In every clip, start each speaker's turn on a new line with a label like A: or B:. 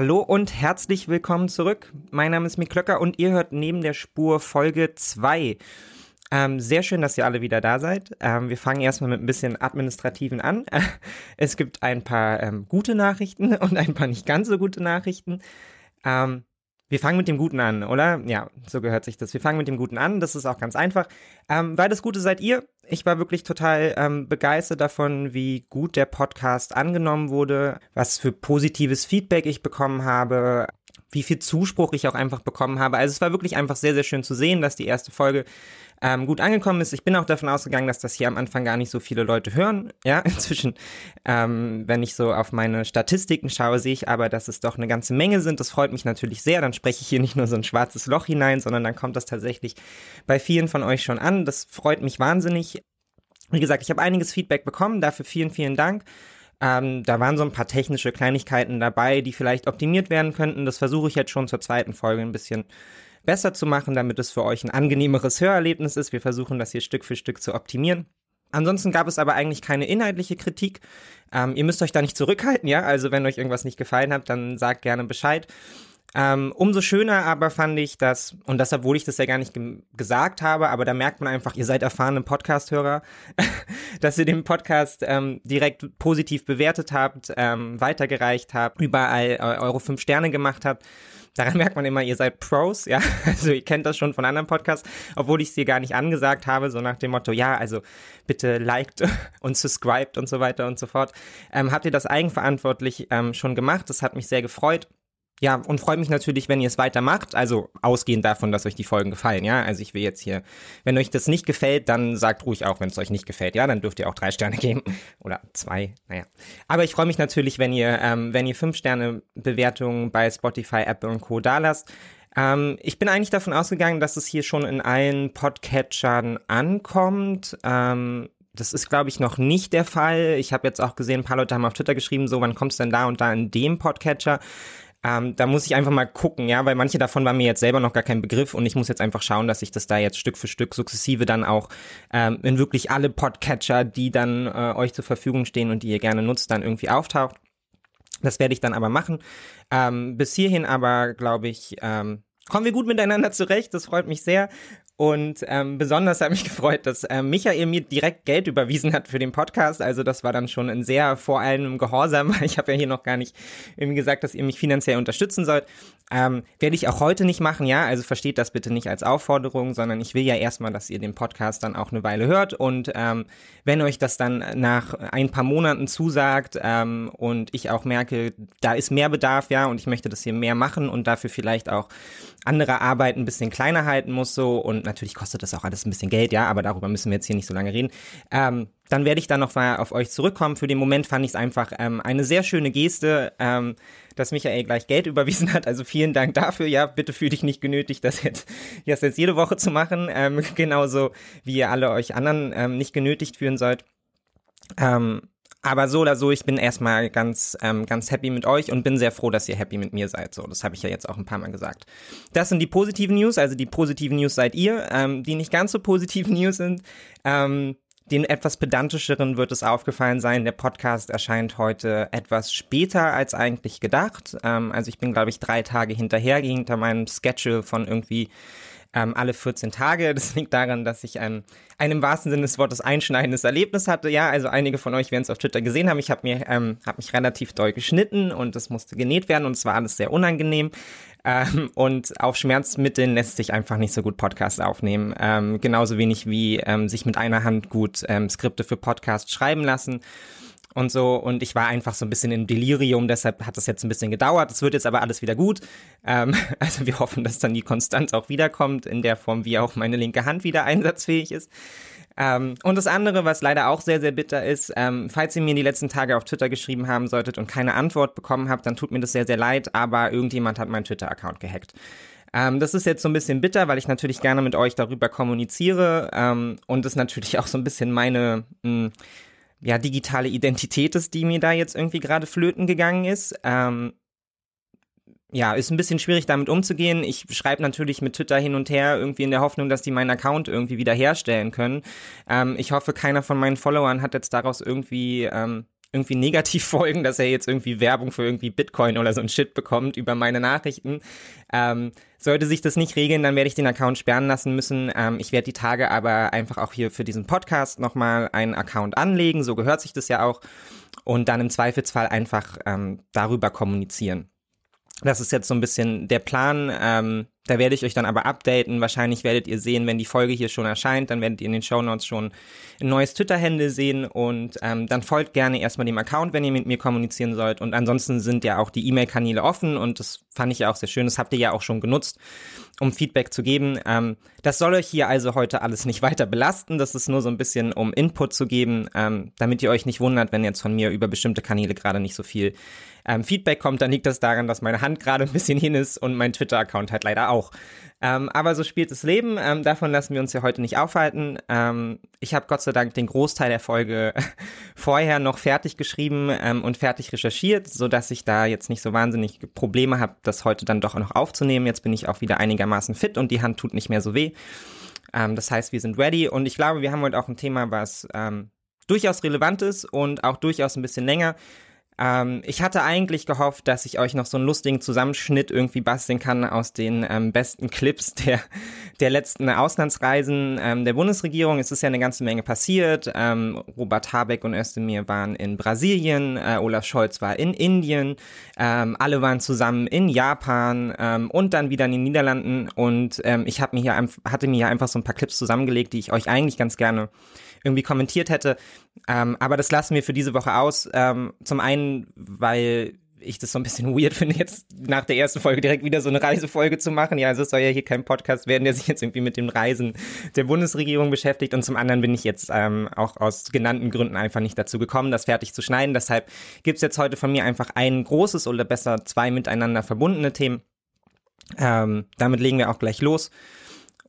A: Hallo und herzlich willkommen zurück. Mein Name ist Mick Klöcker und ihr hört neben der Spur Folge 2. Ähm, sehr schön, dass ihr alle wieder da seid. Ähm, wir fangen erstmal mit ein bisschen Administrativen an. es gibt ein paar ähm, gute Nachrichten und ein paar nicht ganz so gute Nachrichten. Ähm, wir fangen mit dem Guten an, oder? Ja, so gehört sich das. Wir fangen mit dem Guten an. Das ist auch ganz einfach. Ähm, weil das Gute seid ihr. Ich war wirklich total ähm, begeistert davon, wie gut der Podcast angenommen wurde, was für positives Feedback ich bekommen habe, wie viel Zuspruch ich auch einfach bekommen habe. Also es war wirklich einfach sehr, sehr schön zu sehen, dass die erste Folge ähm, gut angekommen ist. Ich bin auch davon ausgegangen, dass das hier am Anfang gar nicht so viele Leute hören. Ja, inzwischen, ähm, wenn ich so auf meine Statistiken schaue, sehe ich aber, dass es doch eine ganze Menge sind. Das freut mich natürlich sehr. Dann spreche ich hier nicht nur so ein schwarzes Loch hinein, sondern dann kommt das tatsächlich bei vielen von euch schon an. Das freut mich wahnsinnig. Wie gesagt, ich habe einiges Feedback bekommen. Dafür vielen, vielen Dank. Ähm, da waren so ein paar technische Kleinigkeiten dabei, die vielleicht optimiert werden könnten. Das versuche ich jetzt schon zur zweiten Folge ein bisschen besser zu machen, damit es für euch ein angenehmeres Hörerlebnis ist. Wir versuchen das hier Stück für Stück zu optimieren. Ansonsten gab es aber eigentlich keine inhaltliche Kritik. Ähm, ihr müsst euch da nicht zurückhalten, ja. Also wenn euch irgendwas nicht gefallen hat, dann sagt gerne Bescheid. Ähm, umso schöner aber fand ich das, und das, obwohl ich das ja gar nicht ge gesagt habe, aber da merkt man einfach, ihr seid erfahrene Podcast-Hörer, dass ihr den Podcast ähm, direkt positiv bewertet habt, ähm, weitergereicht habt, überall äh, eure fünf Sterne gemacht habt. Daran merkt man immer, ihr seid Pros, ja. Also ihr kennt das schon von anderen Podcasts, obwohl ich es dir gar nicht angesagt habe, so nach dem Motto, ja, also bitte liked und subscribed und so weiter und so fort. Ähm, habt ihr das eigenverantwortlich ähm, schon gemacht? Das hat mich sehr gefreut ja, und freue mich natürlich, wenn ihr es weitermacht. Also ausgehend davon, dass euch die Folgen gefallen, ja. Also ich will jetzt hier, wenn euch das nicht gefällt, dann sagt ruhig auch, wenn es euch nicht gefällt, ja, dann dürft ihr auch drei Sterne geben. Oder zwei, naja. Aber ich freue mich natürlich, wenn ihr, ähm, wenn ihr fünf Sterne Bewertungen bei Spotify, Apple und Co. da lasst. Ähm, ich bin eigentlich davon ausgegangen, dass es hier schon in allen Podcatchern ankommt. Ähm, das ist, glaube ich, noch nicht der Fall. Ich habe jetzt auch gesehen, ein paar Leute haben auf Twitter geschrieben, so, wann kommt's denn da und da in dem Podcatcher? Ähm, da muss ich einfach mal gucken, ja, weil manche davon waren mir jetzt selber noch gar kein Begriff und ich muss jetzt einfach schauen, dass ich das da jetzt Stück für Stück sukzessive dann auch ähm, in wirklich alle Podcatcher, die dann äh, euch zur Verfügung stehen und die ihr gerne nutzt, dann irgendwie auftaucht. Das werde ich dann aber machen. Ähm, bis hierhin aber, glaube ich, ähm, kommen wir gut miteinander zurecht. Das freut mich sehr. Und ähm, besonders hat mich gefreut, dass äh, Michael mir direkt Geld überwiesen hat für den Podcast. Also das war dann schon ein sehr vor allem Gehorsam. Ich habe ja hier noch gar nicht irgendwie gesagt, dass ihr mich finanziell unterstützen sollt. Ähm, werde ich auch heute nicht machen, ja. Also versteht das bitte nicht als Aufforderung, sondern ich will ja erstmal, dass ihr den Podcast dann auch eine Weile hört. Und ähm, wenn euch das dann nach ein paar Monaten zusagt ähm, und ich auch merke, da ist mehr Bedarf, ja, und ich möchte das hier mehr machen und dafür vielleicht auch andere Arbeit ein bisschen kleiner halten muss so und natürlich kostet das auch alles ein bisschen Geld, ja, aber darüber müssen wir jetzt hier nicht so lange reden. Ähm, dann werde ich dann noch mal auf euch zurückkommen. Für den Moment fand ich es einfach ähm, eine sehr schöne Geste, ähm, dass Michael gleich Geld überwiesen hat. Also vielen Dank dafür. Ja, bitte fühle dich nicht genötigt, das jetzt, das jetzt jede Woche zu machen. Ähm, genauso wie ihr alle euch anderen ähm, nicht genötigt fühlen sollt. Ähm, aber so oder so, ich bin erstmal ganz, ähm, ganz happy mit euch und bin sehr froh, dass ihr happy mit mir seid. So, das habe ich ja jetzt auch ein paar Mal gesagt. Das sind die positiven News, also die positiven News seid ihr. Ähm, die nicht ganz so positiven News sind, ähm, den etwas pedantischeren wird es aufgefallen sein, der Podcast erscheint heute etwas später als eigentlich gedacht. Ähm, also ich bin, glaube ich, drei Tage hinterher hinter meinem Schedule von irgendwie ähm, alle 14 Tage. Das liegt daran, dass ich ähm, ein im wahrsten Sinne des Wortes einschneidendes Erlebnis hatte. Ja, also einige von euch werden es auf Twitter gesehen haben. Ich habe ähm, hab mich relativ doll geschnitten und es musste genäht werden und es war alles sehr unangenehm. Ähm, und auf Schmerzmitteln lässt sich einfach nicht so gut Podcasts aufnehmen. Ähm, genauso wenig wie ähm, sich mit einer Hand gut ähm, Skripte für Podcasts schreiben lassen und so. Und ich war einfach so ein bisschen im Delirium, deshalb hat das jetzt ein bisschen gedauert. Es wird jetzt aber alles wieder gut. Ähm, also wir hoffen, dass dann die Konstanz auch wiederkommt, in der Form, wie auch meine linke Hand wieder einsatzfähig ist. Ähm, und das andere, was leider auch sehr, sehr bitter ist, ähm, falls ihr mir die letzten Tage auf Twitter geschrieben haben solltet und keine Antwort bekommen habt, dann tut mir das sehr, sehr leid, aber irgendjemand hat meinen Twitter-Account gehackt. Ähm, das ist jetzt so ein bisschen bitter, weil ich natürlich gerne mit euch darüber kommuniziere ähm, und es natürlich auch so ein bisschen meine mh, hm, ja, digitale Identität ist, die mir da jetzt irgendwie gerade flöten gegangen ist. Ähm, ja, ist ein bisschen schwierig damit umzugehen. Ich schreibe natürlich mit Twitter hin und her irgendwie in der Hoffnung, dass die meinen Account irgendwie wieder herstellen können. Ähm, ich hoffe, keiner von meinen Followern hat jetzt daraus irgendwie ähm, irgendwie negativ folgen, dass er jetzt irgendwie Werbung für irgendwie Bitcoin oder so ein Shit bekommt über meine Nachrichten. Ähm, sollte sich das nicht regeln, dann werde ich den Account sperren lassen müssen. Ähm, ich werde die Tage aber einfach auch hier für diesen Podcast nochmal einen Account anlegen, so gehört sich das ja auch. Und dann im Zweifelsfall einfach ähm, darüber kommunizieren. Das ist jetzt so ein bisschen der Plan. Ähm, da werde ich euch dann aber updaten. Wahrscheinlich werdet ihr sehen, wenn die Folge hier schon erscheint, dann werdet ihr in den Show Notes schon ein neues Twitter-Handle sehen und ähm, dann folgt gerne erstmal dem Account, wenn ihr mit mir kommunizieren sollt. Und ansonsten sind ja auch die E-Mail-Kanäle offen und das fand ich ja auch sehr schön. Das habt ihr ja auch schon genutzt, um Feedback zu geben. Ähm, das soll euch hier also heute alles nicht weiter belasten. Das ist nur so ein bisschen, um Input zu geben, ähm, damit ihr euch nicht wundert, wenn jetzt von mir über bestimmte Kanäle gerade nicht so viel ähm, Feedback kommt, dann liegt das daran, dass meine Hand gerade ein bisschen hin ist und mein Twitter-Account halt leider auch. Ähm, aber so spielt das Leben. Ähm, davon lassen wir uns ja heute nicht aufhalten. Ähm, ich habe Gott sei Dank den Großteil der Folge vorher noch fertig geschrieben ähm, und fertig recherchiert, so dass ich da jetzt nicht so wahnsinnig Probleme habe, das heute dann doch noch aufzunehmen. Jetzt bin ich auch wieder einigermaßen fit und die Hand tut nicht mehr so weh. Ähm, das heißt, wir sind ready und ich glaube, wir haben heute auch ein Thema, was ähm, durchaus relevant ist und auch durchaus ein bisschen länger. Ähm, ich hatte eigentlich gehofft, dass ich euch noch so einen lustigen Zusammenschnitt irgendwie basteln kann aus den ähm, besten Clips der, der letzten Auslandsreisen ähm, der Bundesregierung. Es ist ja eine ganze Menge passiert. Ähm, Robert Habeck und Özdemir waren in Brasilien, äh, Olaf Scholz war in Indien, ähm, alle waren zusammen in Japan ähm, und dann wieder in den Niederlanden. Und ich hab mir hier, hatte mir hier einfach so ein paar Clips zusammengelegt, die ich euch eigentlich ganz gerne irgendwie kommentiert hätte. Ähm, aber das lassen wir für diese Woche aus. Ähm, zum einen, weil ich das so ein bisschen weird finde, jetzt nach der ersten Folge direkt wieder so eine Reisefolge zu machen. Ja, also es soll ja hier kein Podcast werden, der sich jetzt irgendwie mit dem Reisen der Bundesregierung beschäftigt. Und zum anderen bin ich jetzt ähm, auch aus genannten Gründen einfach nicht dazu gekommen, das fertig zu schneiden. Deshalb gibt's jetzt heute von mir einfach ein großes oder besser zwei miteinander verbundene Themen. Ähm, damit legen wir auch gleich los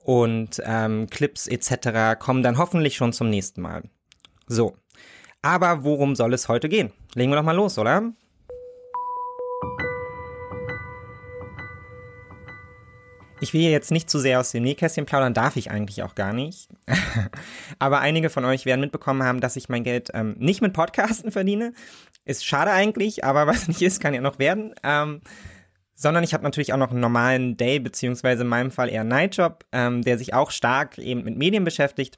A: und ähm, Clips etc. kommen dann hoffentlich schon zum nächsten Mal. So, aber worum soll es heute gehen? Legen wir doch mal los, oder? Ich will hier jetzt nicht zu sehr aus dem Nähkästchen plaudern, darf ich eigentlich auch gar nicht. aber einige von euch werden mitbekommen haben, dass ich mein Geld ähm, nicht mit Podcasten verdiene. Ist schade eigentlich, aber was nicht ist, kann ja noch werden. Ähm, sondern ich habe natürlich auch noch einen normalen Day, beziehungsweise in meinem Fall eher Nightjob, ähm, der sich auch stark eben mit Medien beschäftigt.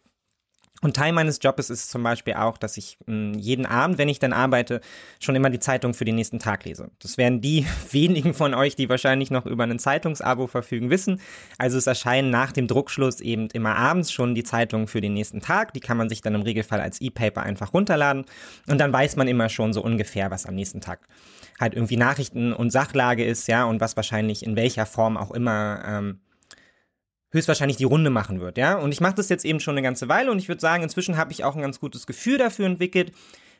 A: Und Teil meines Jobs ist zum Beispiel auch, dass ich mh, hm, jeden Abend, wenn ich dann arbeite, schon immer die Zeitung für den nächsten Tag lese. Das werden die wenigen von euch, die wahrscheinlich noch über ein Zeitungsabo verfügen, wissen. Also es erscheinen nach dem Druckschluss eben immer abends schon die Zeitungen für den nächsten Tag. Die kann man sich dann im Regelfall als E-Paper einfach runterladen. Und dann weiß man immer schon so ungefähr, was am nächsten Tag halt irgendwie Nachrichten und Sachlage ist, ja, und was wahrscheinlich in welcher Form auch immer ähm, höchstwahrscheinlich die Runde machen wird, ja. Und ich mache das jetzt eben schon eine ganze Weile und ich würde sagen, inzwischen habe ich auch ein ganz gutes Gefühl dafür entwickelt,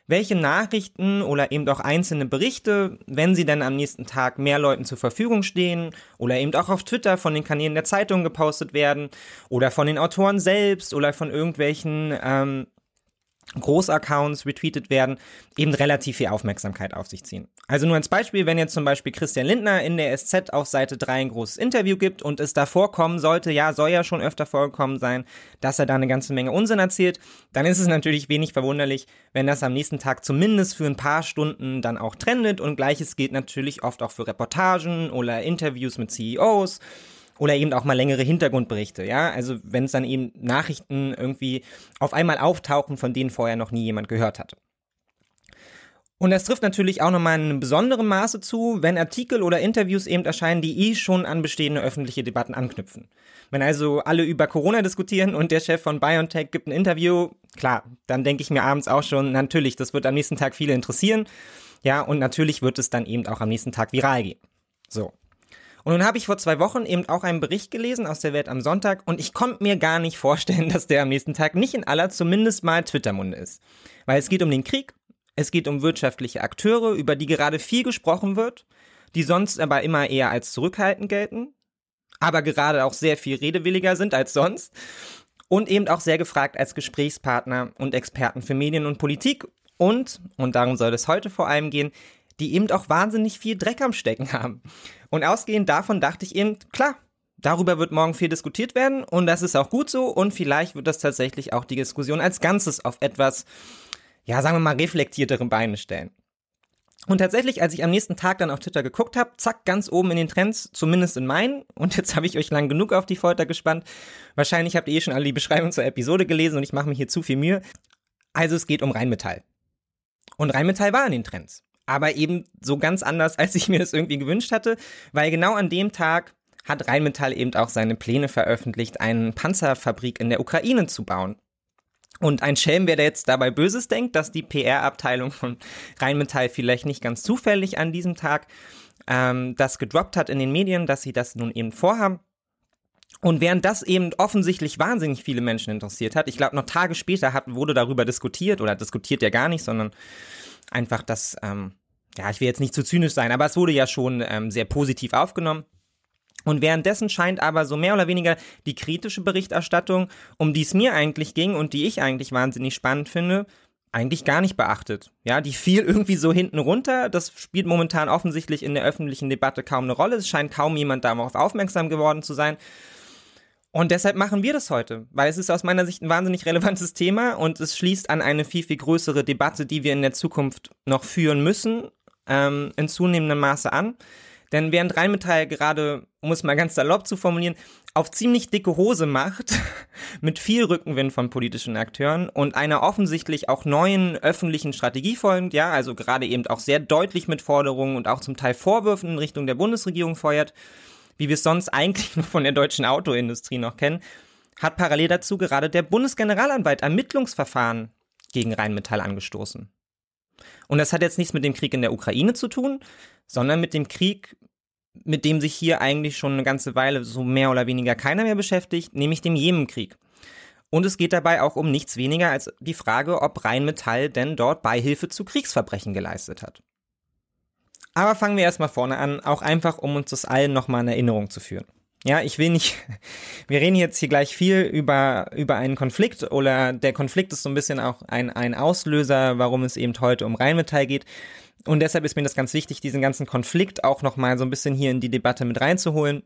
A: welche Nachrichten oder eben auch einzelne Berichte, wenn sie dann am nächsten Tag mehr Leuten zur Verfügung stehen oder eben auch auf Twitter von den Kanälen der Zeitung gepostet werden oder von den Autoren selbst oder von irgendwelchen ähm, Großaccounts retweetet werden, eben relativ viel Aufmerksamkeit auf sich ziehen. Also nur als Beispiel, wenn jetzt zum Beispiel Christian Lindner in der SZ auf Seite 3 ein großes Interview gibt und es da vorkommen sollte, ja, soll ja schon öfter vorgekommen sein, dass er da eine ganze Menge Unsinn erzählt, dann ist es natürlich wenig verwunderlich, wenn das am nächsten Tag zumindest für ein paar Stunden dann auch trendet und gleiches gilt natürlich oft auch für Reportagen oder Interviews mit CEOs oder eben auch mal längere Hintergrundberichte, ja. Also wenn es dann eben Nachrichten irgendwie auf einmal auftauchen, von denen vorher noch nie jemand gehört hatte. Und das trifft natürlich auch nochmal in einem besonderen Maße zu, wenn Artikel oder Interviews eben erscheinen, die eh schon an bestehende öffentliche Debatten anknüpfen. Wenn also alle über Corona diskutieren und der Chef von BioNTech gibt ein Interview, klar, dann denke ich mir abends auch schon, natürlich, das wird am nächsten Tag viele interessieren. Ja, und natürlich wird es dann eben auch am nächsten Tag viral gehen. So. Und nun habe ich vor zwei Wochen eben auch einen Bericht gelesen aus der Welt am Sonntag und ich konnte mir gar nicht vorstellen, dass der am nächsten Tag nicht in aller zumindest mal Twittermunde ist. Weil es geht um den Krieg, es geht um wirtschaftliche Akteure, über die gerade viel gesprochen wird, die sonst aber immer eher als zurückhaltend gelten, aber gerade auch sehr viel redewilliger sind als sonst und eben auch sehr gefragt als Gesprächspartner und Experten für Medien und Politik und, und darum soll es heute vor allem gehen, die eben auch wahnsinnig viel Dreck am Stecken haben. Und ausgehend davon dachte ich eben, klar, darüber wird morgen viel diskutiert werden und das ist auch gut so und vielleicht wird das tatsächlich auch die Diskussion als Ganzes auf etwas, ja, sagen wir mal, reflektiertere Beine stellen. Und tatsächlich, als ich am nächsten Tag dann auf Twitter geguckt habe, zack, ganz oben in den Trends, zumindest in meinen, und jetzt habe ich euch lang genug auf die Folter gespannt. Wahrscheinlich habt ihr eh schon alle die Beschreibung zur Episode gelesen und ich mache mir hier zu viel Mühe. Also es geht um Rheinmetall. Und Rheinmetall war in den Trends aber eben so ganz anders, als ich mir das irgendwie gewünscht hatte, weil genau an dem Tag hat Rheinmetall eben auch seine Pläne veröffentlicht, eine Panzerfabrik in der Ukraine zu bauen. Und ein Schelm, wer da jetzt dabei Böses denkt, dass die PR-Abteilung von Rheinmetall vielleicht nicht ganz zufällig an diesem Tag ähm, das gedroppt hat in den Medien, dass sie das nun eben vorhaben. Und während das eben offensichtlich wahnsinnig viele Menschen interessiert hat, ich glaube noch Tage später hat, wurde darüber diskutiert oder diskutiert ja gar nicht, sondern einfach das, ähm, ja, ich will jetzt nicht zu zynisch sein, aber es wurde ja schon ähm, sehr positiv aufgenommen. Und währenddessen scheint aber so mehr oder weniger die kritische Berichterstattung, um die es mir eigentlich ging und die ich eigentlich wahnsinnig spannend finde, eigentlich gar nicht beachtet. Ja, die fiel irgendwie so hinten runter. Das spielt momentan offensichtlich in der öffentlichen Debatte kaum eine Rolle. Es scheint kaum jemand darauf aufmerksam geworden zu sein. Und deshalb machen wir das heute, weil es ist aus meiner Sicht ein wahnsinnig relevantes Thema und es schließt an eine viel, viel größere Debatte, die wir in der Zukunft noch führen müssen, ähm, in zunehmendem Maße an. Denn während Rheinmetall gerade, um es mal ganz salopp zu formulieren, auf ziemlich dicke Hose macht, mit viel Rückenwind von politischen Akteuren und einer offensichtlich auch neuen öffentlichen Strategie folgend, ja, also gerade eben auch sehr deutlich mit Forderungen und auch zum Teil Vorwürfen in Richtung der Bundesregierung feuert, wie wir es sonst eigentlich nur von der deutschen Autoindustrie noch kennen, hat parallel dazu gerade der Bundesgeneralanwalt Ermittlungsverfahren gegen Rheinmetall angestoßen. Und das hat jetzt nichts mit dem Krieg in der Ukraine zu tun, sondern mit dem Krieg, mit dem sich hier eigentlich schon eine ganze Weile so mehr oder weniger keiner mehr beschäftigt, nämlich dem Jemenkrieg. Und es geht dabei auch um nichts weniger als die Frage, ob Rheinmetall denn dort Beihilfe zu Kriegsverbrechen geleistet hat. Aber fangen wir erstmal vorne an, auch einfach, um uns das allen nochmal in Erinnerung zu führen. Ja, ich will nicht, wir reden jetzt hier gleich viel über, über einen Konflikt oder der Konflikt ist so ein bisschen auch ein, ein Auslöser, warum es eben heute um Rheinmetall geht. Und deshalb ist mir das ganz wichtig, diesen ganzen Konflikt auch nochmal so ein bisschen hier in die Debatte mit reinzuholen,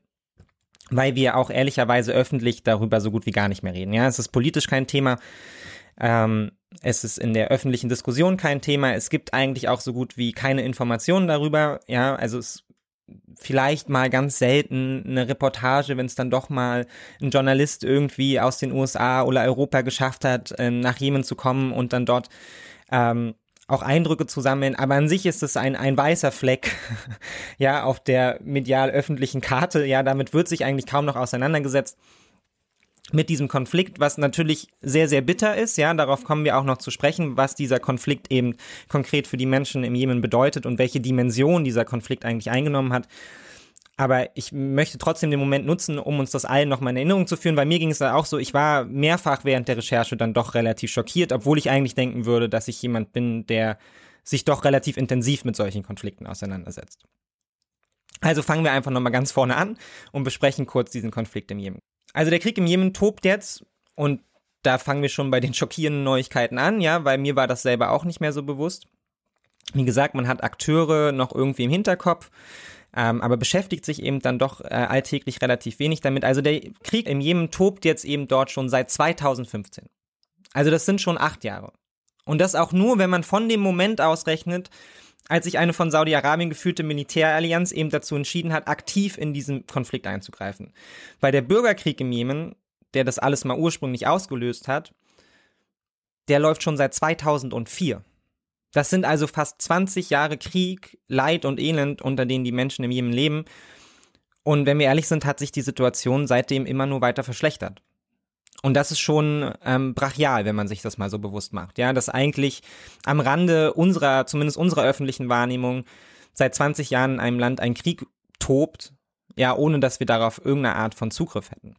A: weil wir auch ehrlicherweise öffentlich darüber so gut wie gar nicht mehr reden. Ja, es ist politisch kein Thema. Ähm, es ist in der öffentlichen Diskussion kein Thema. Es gibt eigentlich auch so gut wie keine Informationen darüber. Ja, also es vielleicht mal ganz selten eine Reportage, wenn es dann doch mal ein Journalist irgendwie aus den USA oder Europa geschafft hat, ähm, nach Jemen zu kommen und dann dort ähm, auch Eindrücke zu sammeln. Aber an sich ist es ein, ein weißer Fleck, ja, auf der medial öffentlichen Karte. Ja, damit wird sich eigentlich kaum noch auseinandergesetzt mit diesem Konflikt, was natürlich sehr, sehr bitter ist. Ja, darauf kommen wir auch noch zu sprechen, was dieser Konflikt eben konkret für die Menschen im Jemen bedeutet und welche Dimension dieser Konflikt eigentlich eingenommen hat. Aber ich möchte trotzdem den Moment nutzen, um uns das allen nochmal in Erinnerung zu führen, weil mir ging es da auch so, ich war mehrfach während der Recherche dann doch relativ schockiert, obwohl ich eigentlich denken würde, dass ich jemand bin, der sich doch relativ intensiv mit solchen Konflikten auseinandersetzt. Also fangen wir einfach nochmal ganz vorne an und besprechen kurz diesen Konflikt im Jemen. Also der Krieg im Jemen tobt jetzt und da fangen wir schon bei den schockierenden Neuigkeiten an, ja, weil mir war das selber auch nicht mehr so bewusst. Wie gesagt, man hat Akteure noch irgendwie im Hinterkopf, ähm, aber beschäftigt sich eben dann doch äh, alltäglich relativ wenig damit. Also der Krieg im Jemen tobt jetzt eben dort schon seit 2015. Also das sind schon acht Jahre. Und das auch nur, wenn man von dem Moment ausrechnet, als sich eine von Saudi-Arabien geführte Militärallianz eben dazu entschieden hat, aktiv in diesen Konflikt einzugreifen. Weil der Bürgerkrieg im Jemen, der das alles mal ursprünglich ausgelöst hat, der läuft schon seit 2004. Das sind also fast 20 Jahre Krieg, Leid und Elend, unter denen die Menschen im Jemen leben. Und wenn wir ehrlich sind, hat sich die Situation seitdem immer nur weiter verschlechtert. Und das ist schon ähm, brachial, wenn man sich das mal so bewusst macht. Ja, dass eigentlich am Rande unserer, zumindest unserer öffentlichen Wahrnehmung, seit 20 Jahren in einem Land ein Krieg tobt, ja, ohne dass wir darauf irgendeine Art von Zugriff hätten.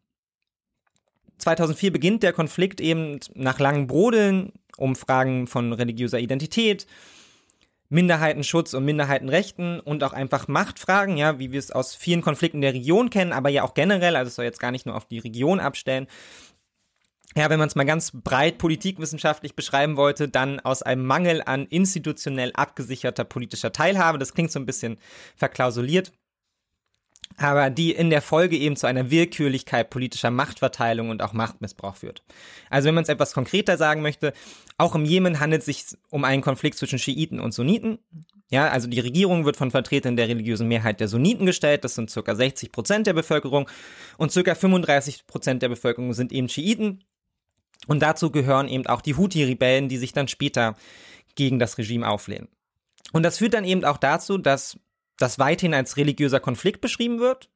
A: 2004 beginnt der Konflikt eben nach langen Brodeln um Fragen von religiöser Identität, Minderheitenschutz und Minderheitenrechten und auch einfach Machtfragen, ja, wie wir es aus vielen Konflikten der Region kennen, aber ja auch generell, also es soll jetzt gar nicht nur auf die Region abstellen. Ja, wenn man es mal ganz breit politikwissenschaftlich beschreiben wollte, dann aus einem Mangel an institutionell abgesicherter politischer Teilhabe. Das klingt so ein bisschen verklausuliert aber die in der Folge eben zu einer Willkürlichkeit politischer Machtverteilung und auch Machtmissbrauch führt. Also wenn man es etwas konkreter sagen möchte, auch im Jemen handelt es sich um einen Konflikt zwischen Schiiten und Sunniten. Ja, also die Regierung wird von Vertretern der religiösen Mehrheit der Sunniten gestellt, das sind circa 60 Prozent der Bevölkerung und circa 35 Prozent der Bevölkerung sind eben Schiiten. Und dazu gehören eben auch die Houthi-Rebellen, die sich dann später gegen das Regime auflehnen. Und das führt dann eben auch dazu, dass das weithin als religiöser Konflikt beschrieben wird.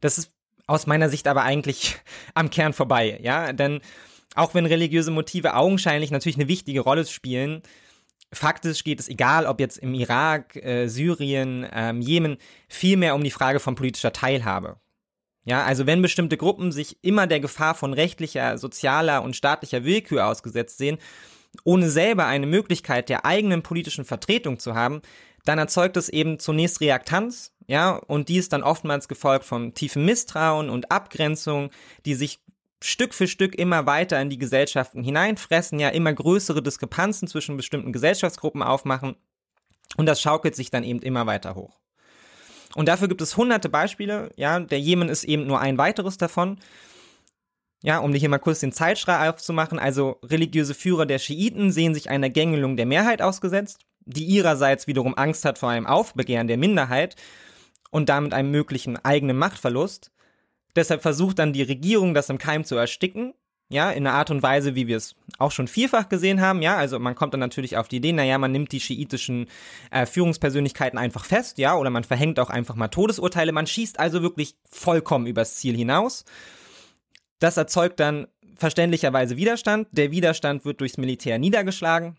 A: Das ist aus meiner Sicht aber eigentlich am Kern vorbei, ja, denn auch wenn religiöse Motive augenscheinlich natürlich eine wichtige Rolle spielen, faktisch geht es, egal ob jetzt im Irak, äh, Syrien, ähm, Jemen, vielmehr um die Frage von politischer Teilhabe. Ja, also wenn bestimmte Gruppen sich immer der Gefahr von rechtlicher, sozialer und staatlicher Willkür ausgesetzt sehen, ohne selber eine Möglichkeit der eigenen politischen Vertretung zu haben, dann erzeugt es eben zunächst Reaktanz, ja, und die ist dann oftmals gefolgt von tiefem Misstrauen und Abgrenzung, die sich Stück für Stück immer weiter in die Gesellschaften hineinfressen, ja, immer größere Diskrepanzen zwischen bestimmten Gesellschaftsgruppen aufmachen. Und das schaukelt sich dann eben immer weiter hoch. Und dafür gibt es hunderte Beispiele, ja, der Jemen ist eben nur ein weiteres davon. Ja, um hier mal kurz den Zeitstrahl aufzumachen, also religiöse Führer der Schiiten sehen sich einer Gängelung der Mehrheit ausgesetzt die ihrerseits wiederum Angst hat vor einem Aufbegehren der Minderheit und damit einem möglichen eigenen Machtverlust. Deshalb versucht dann die Regierung, das im Keim zu ersticken, ja, in einer Art und Weise, wie wir es auch schon vielfach gesehen haben, ja, also man kommt dann natürlich auf die Idee, naja, man nimmt die schiitischen äh, Führungspersönlichkeiten einfach fest, ja, oder man verhängt auch einfach mal Todesurteile, man schießt also wirklich vollkommen übers Ziel hinaus. Das erzeugt dann verständlicherweise Widerstand, der Widerstand wird durchs Militär niedergeschlagen,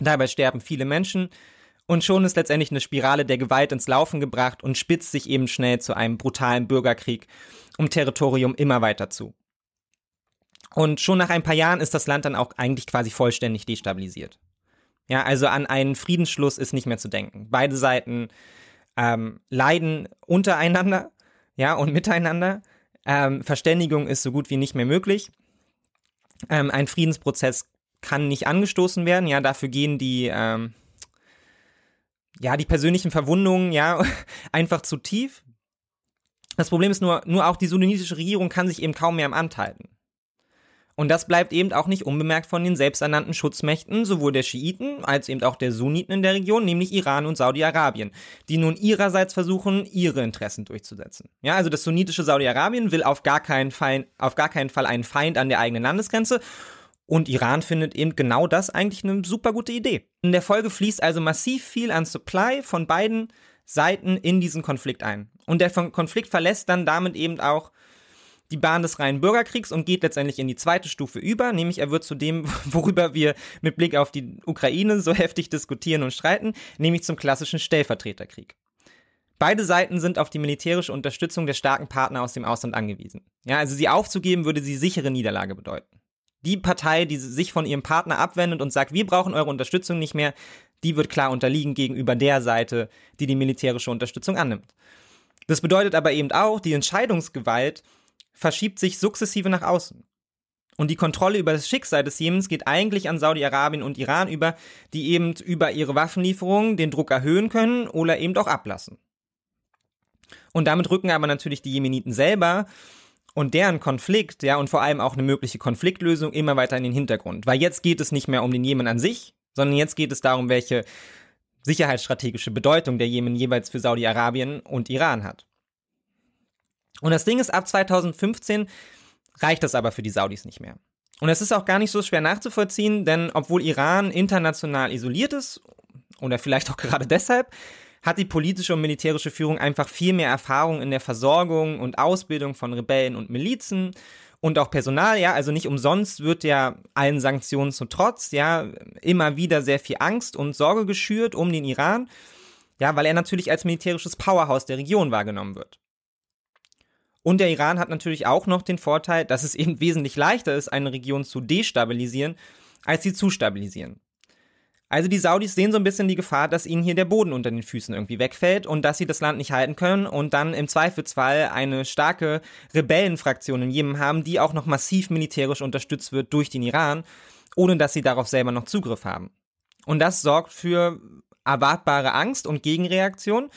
A: Dabei sterben viele Menschen. Und schon ist letztendlich eine Spirale der Gewalt ins Laufen gebracht und spitzt sich eben schnell zu einem brutalen Bürgerkrieg um Territorium immer weiter zu. Und schon nach ein paar Jahren ist das Land dann auch eigentlich quasi vollständig destabilisiert. Ja, also an einen Friedensschluss ist nicht mehr zu denken. Beide Seiten ähm, leiden untereinander, ja, und miteinander. Ähm, Verständigung ist so gut wie nicht mehr möglich. Ähm, ein Friedensprozess kann nicht angestoßen werden. Ja, dafür gehen die, ähm, ja, die persönlichen Verwundungen, ja, einfach zu tief. Das Problem ist nur, nur auch die sunninitische Regierung kann sich eben kaum mehr am Amt halten. Und das bleibt eben auch nicht unbemerkt von den selbsternannten Schutzmächten, sowohl der Schiiten als eben auch der Sunniten in der Region, nämlich Iran und Saudi-Arabien, die nun ihrerseits versuchen, ihre Interessen durchzusetzen. Ja, also das sunnitische Saudi-Arabien will auf gar keinen Fall, auf gar keinen Fall einen Feind an der eigenen Landesgrenze und Iran findet eben genau das eigentlich eine super gute Idee. In der Folge fließt also massiv viel an Supply von beiden Seiten in diesen Konflikt ein. Und der Konflikt verlässt dann damit eben auch die Bahn des reinen Bürgerkriegs und geht letztendlich in die zweite Stufe über, nämlich er wird zu dem, worüber wir mit Blick auf die Ukraine so heftig diskutieren und streiten, nämlich zum klassischen Stellvertreterkrieg. Beide Seiten sind auf die militärische Unterstützung der starken Partner aus dem Ausland angewiesen. Ja, also sie aufzugeben würde sie sichere Niederlage bedeuten die Partei, die sich von ihrem Partner abwendet und sagt, wir brauchen eure Unterstützung nicht mehr, die wird klar unterliegen gegenüber der Seite, die die militärische Unterstützung annimmt. Das bedeutet aber eben auch, die Entscheidungsgewalt verschiebt sich sukzessive nach außen. Und die Kontrolle über das Schicksal des Jemens geht eigentlich an Saudi-Arabien und Iran über, die eben über ihre Waffenlieferungen den Druck erhöhen können oder eben auch ablassen. Und damit rücken aber natürlich die Jemeniten selber und deren Konflikt, ja, und vor allem auch eine mögliche Konfliktlösung immer weiter in den Hintergrund. Weil jetzt geht es nicht mehr um den Jemen an sich, sondern jetzt geht es darum, welche sicherheitsstrategische Bedeutung der Jemen jeweils für Saudi-Arabien und Iran hat. Und das Ding ist, ab 2015 reicht das aber für die Saudis nicht mehr. Und es ist auch gar nicht so schwer nachzuvollziehen, denn obwohl Iran international isoliert ist, oder vielleicht auch gerade deshalb, hat die politische und militärische Führung einfach viel mehr Erfahrung in der Versorgung und Ausbildung von Rebellen und Milizen und auch Personal, ja, also nicht umsonst wird ja allen Sanktionen zu Trotz, ja, immer wieder sehr viel Angst und Sorge geschürt um den Iran, ja, weil er natürlich als militärisches Powerhouse der Region wahrgenommen wird. Und der Iran hat natürlich auch noch den Vorteil, dass es eben wesentlich leichter ist, eine Region zu destabilisieren, als sie zu stabilisieren. Also die Saudis sehen so ein bisschen die Gefahr, dass ihnen hier der Boden unter den Füßen irgendwie wegfällt und dass sie das Land nicht halten können und dann im Zweifelsfall eine starke Rebellenfraktion in Jemen haben, die auch noch massiv militärisch unterstützt wird durch den Iran, ohne dass sie darauf selber noch Zugriff haben. Und das sorgt für erwartbare Angst und Gegenreaktion.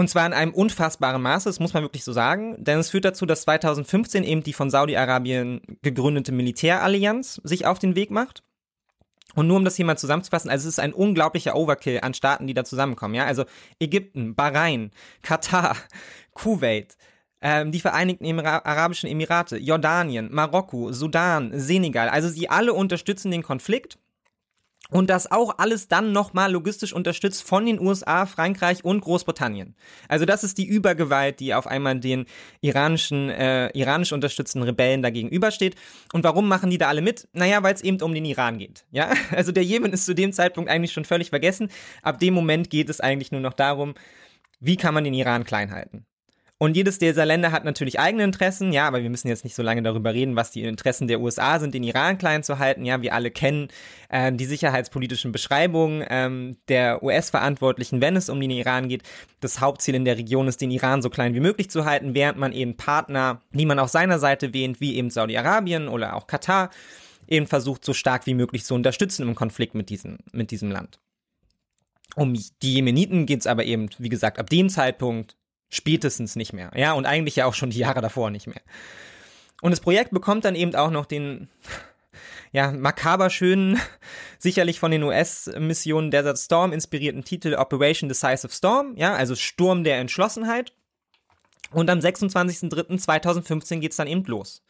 A: Und zwar in einem unfassbaren Maße, das muss man wirklich so sagen, denn es führt dazu, dass 2015 eben die von Saudi-Arabien gegründete Militärallianz sich auf den Weg macht. Und nur um das hier mal zusammenzufassen, also es ist ein unglaublicher Overkill an Staaten, die da zusammenkommen, ja. Also Ägypten, Bahrain, Katar, Kuwait, ähm, die Vereinigten Emira Arabischen Emirate, Jordanien, Marokko, Sudan, Senegal. Also sie alle unterstützen den Konflikt und das auch alles dann nochmal logistisch unterstützt von den USA, Frankreich und Großbritannien. Also das ist die Übergewalt, die auf einmal den iranischen, äh, iranisch unterstützten Rebellen dagegen übersteht. Und warum machen die da alle mit? Naja, weil es eben um den Iran geht. Ja, also der Jemen ist zu dem Zeitpunkt eigentlich schon völlig vergessen. Ab dem Moment geht es eigentlich nur noch darum, wie kann man den Iran klein halten. Und jedes dieser Länder hat natürlich eigene Interessen, ja, aber wir müssen jetzt nicht so lange darüber reden, was die Interessen der USA sind, den Iran klein zu halten. Ja, wir alle kennen äh, die sicherheitspolitischen Beschreibungen ähm, der US-Verantwortlichen, wenn es um den Iran geht. Das Hauptziel in der Region ist, den Iran so klein wie möglich zu halten, während man eben Partner, die man auf seiner Seite wähnt, wie eben Saudi-Arabien oder auch Katar, eben versucht, so stark wie möglich zu unterstützen im Konflikt mit diesem, mit diesem Land. Um die Jemeniten geht es aber eben, wie gesagt, ab dem Zeitpunkt Spätestens nicht mehr. Ja, und eigentlich ja auch schon die Jahre davor nicht mehr. Und das Projekt bekommt dann eben auch noch den, ja, makaber schönen, sicherlich von den US-Missionen Desert Storm inspirierten Titel Operation Decisive Storm, ja, also Sturm der Entschlossenheit. Und am 26.03.2015 geht's dann eben los.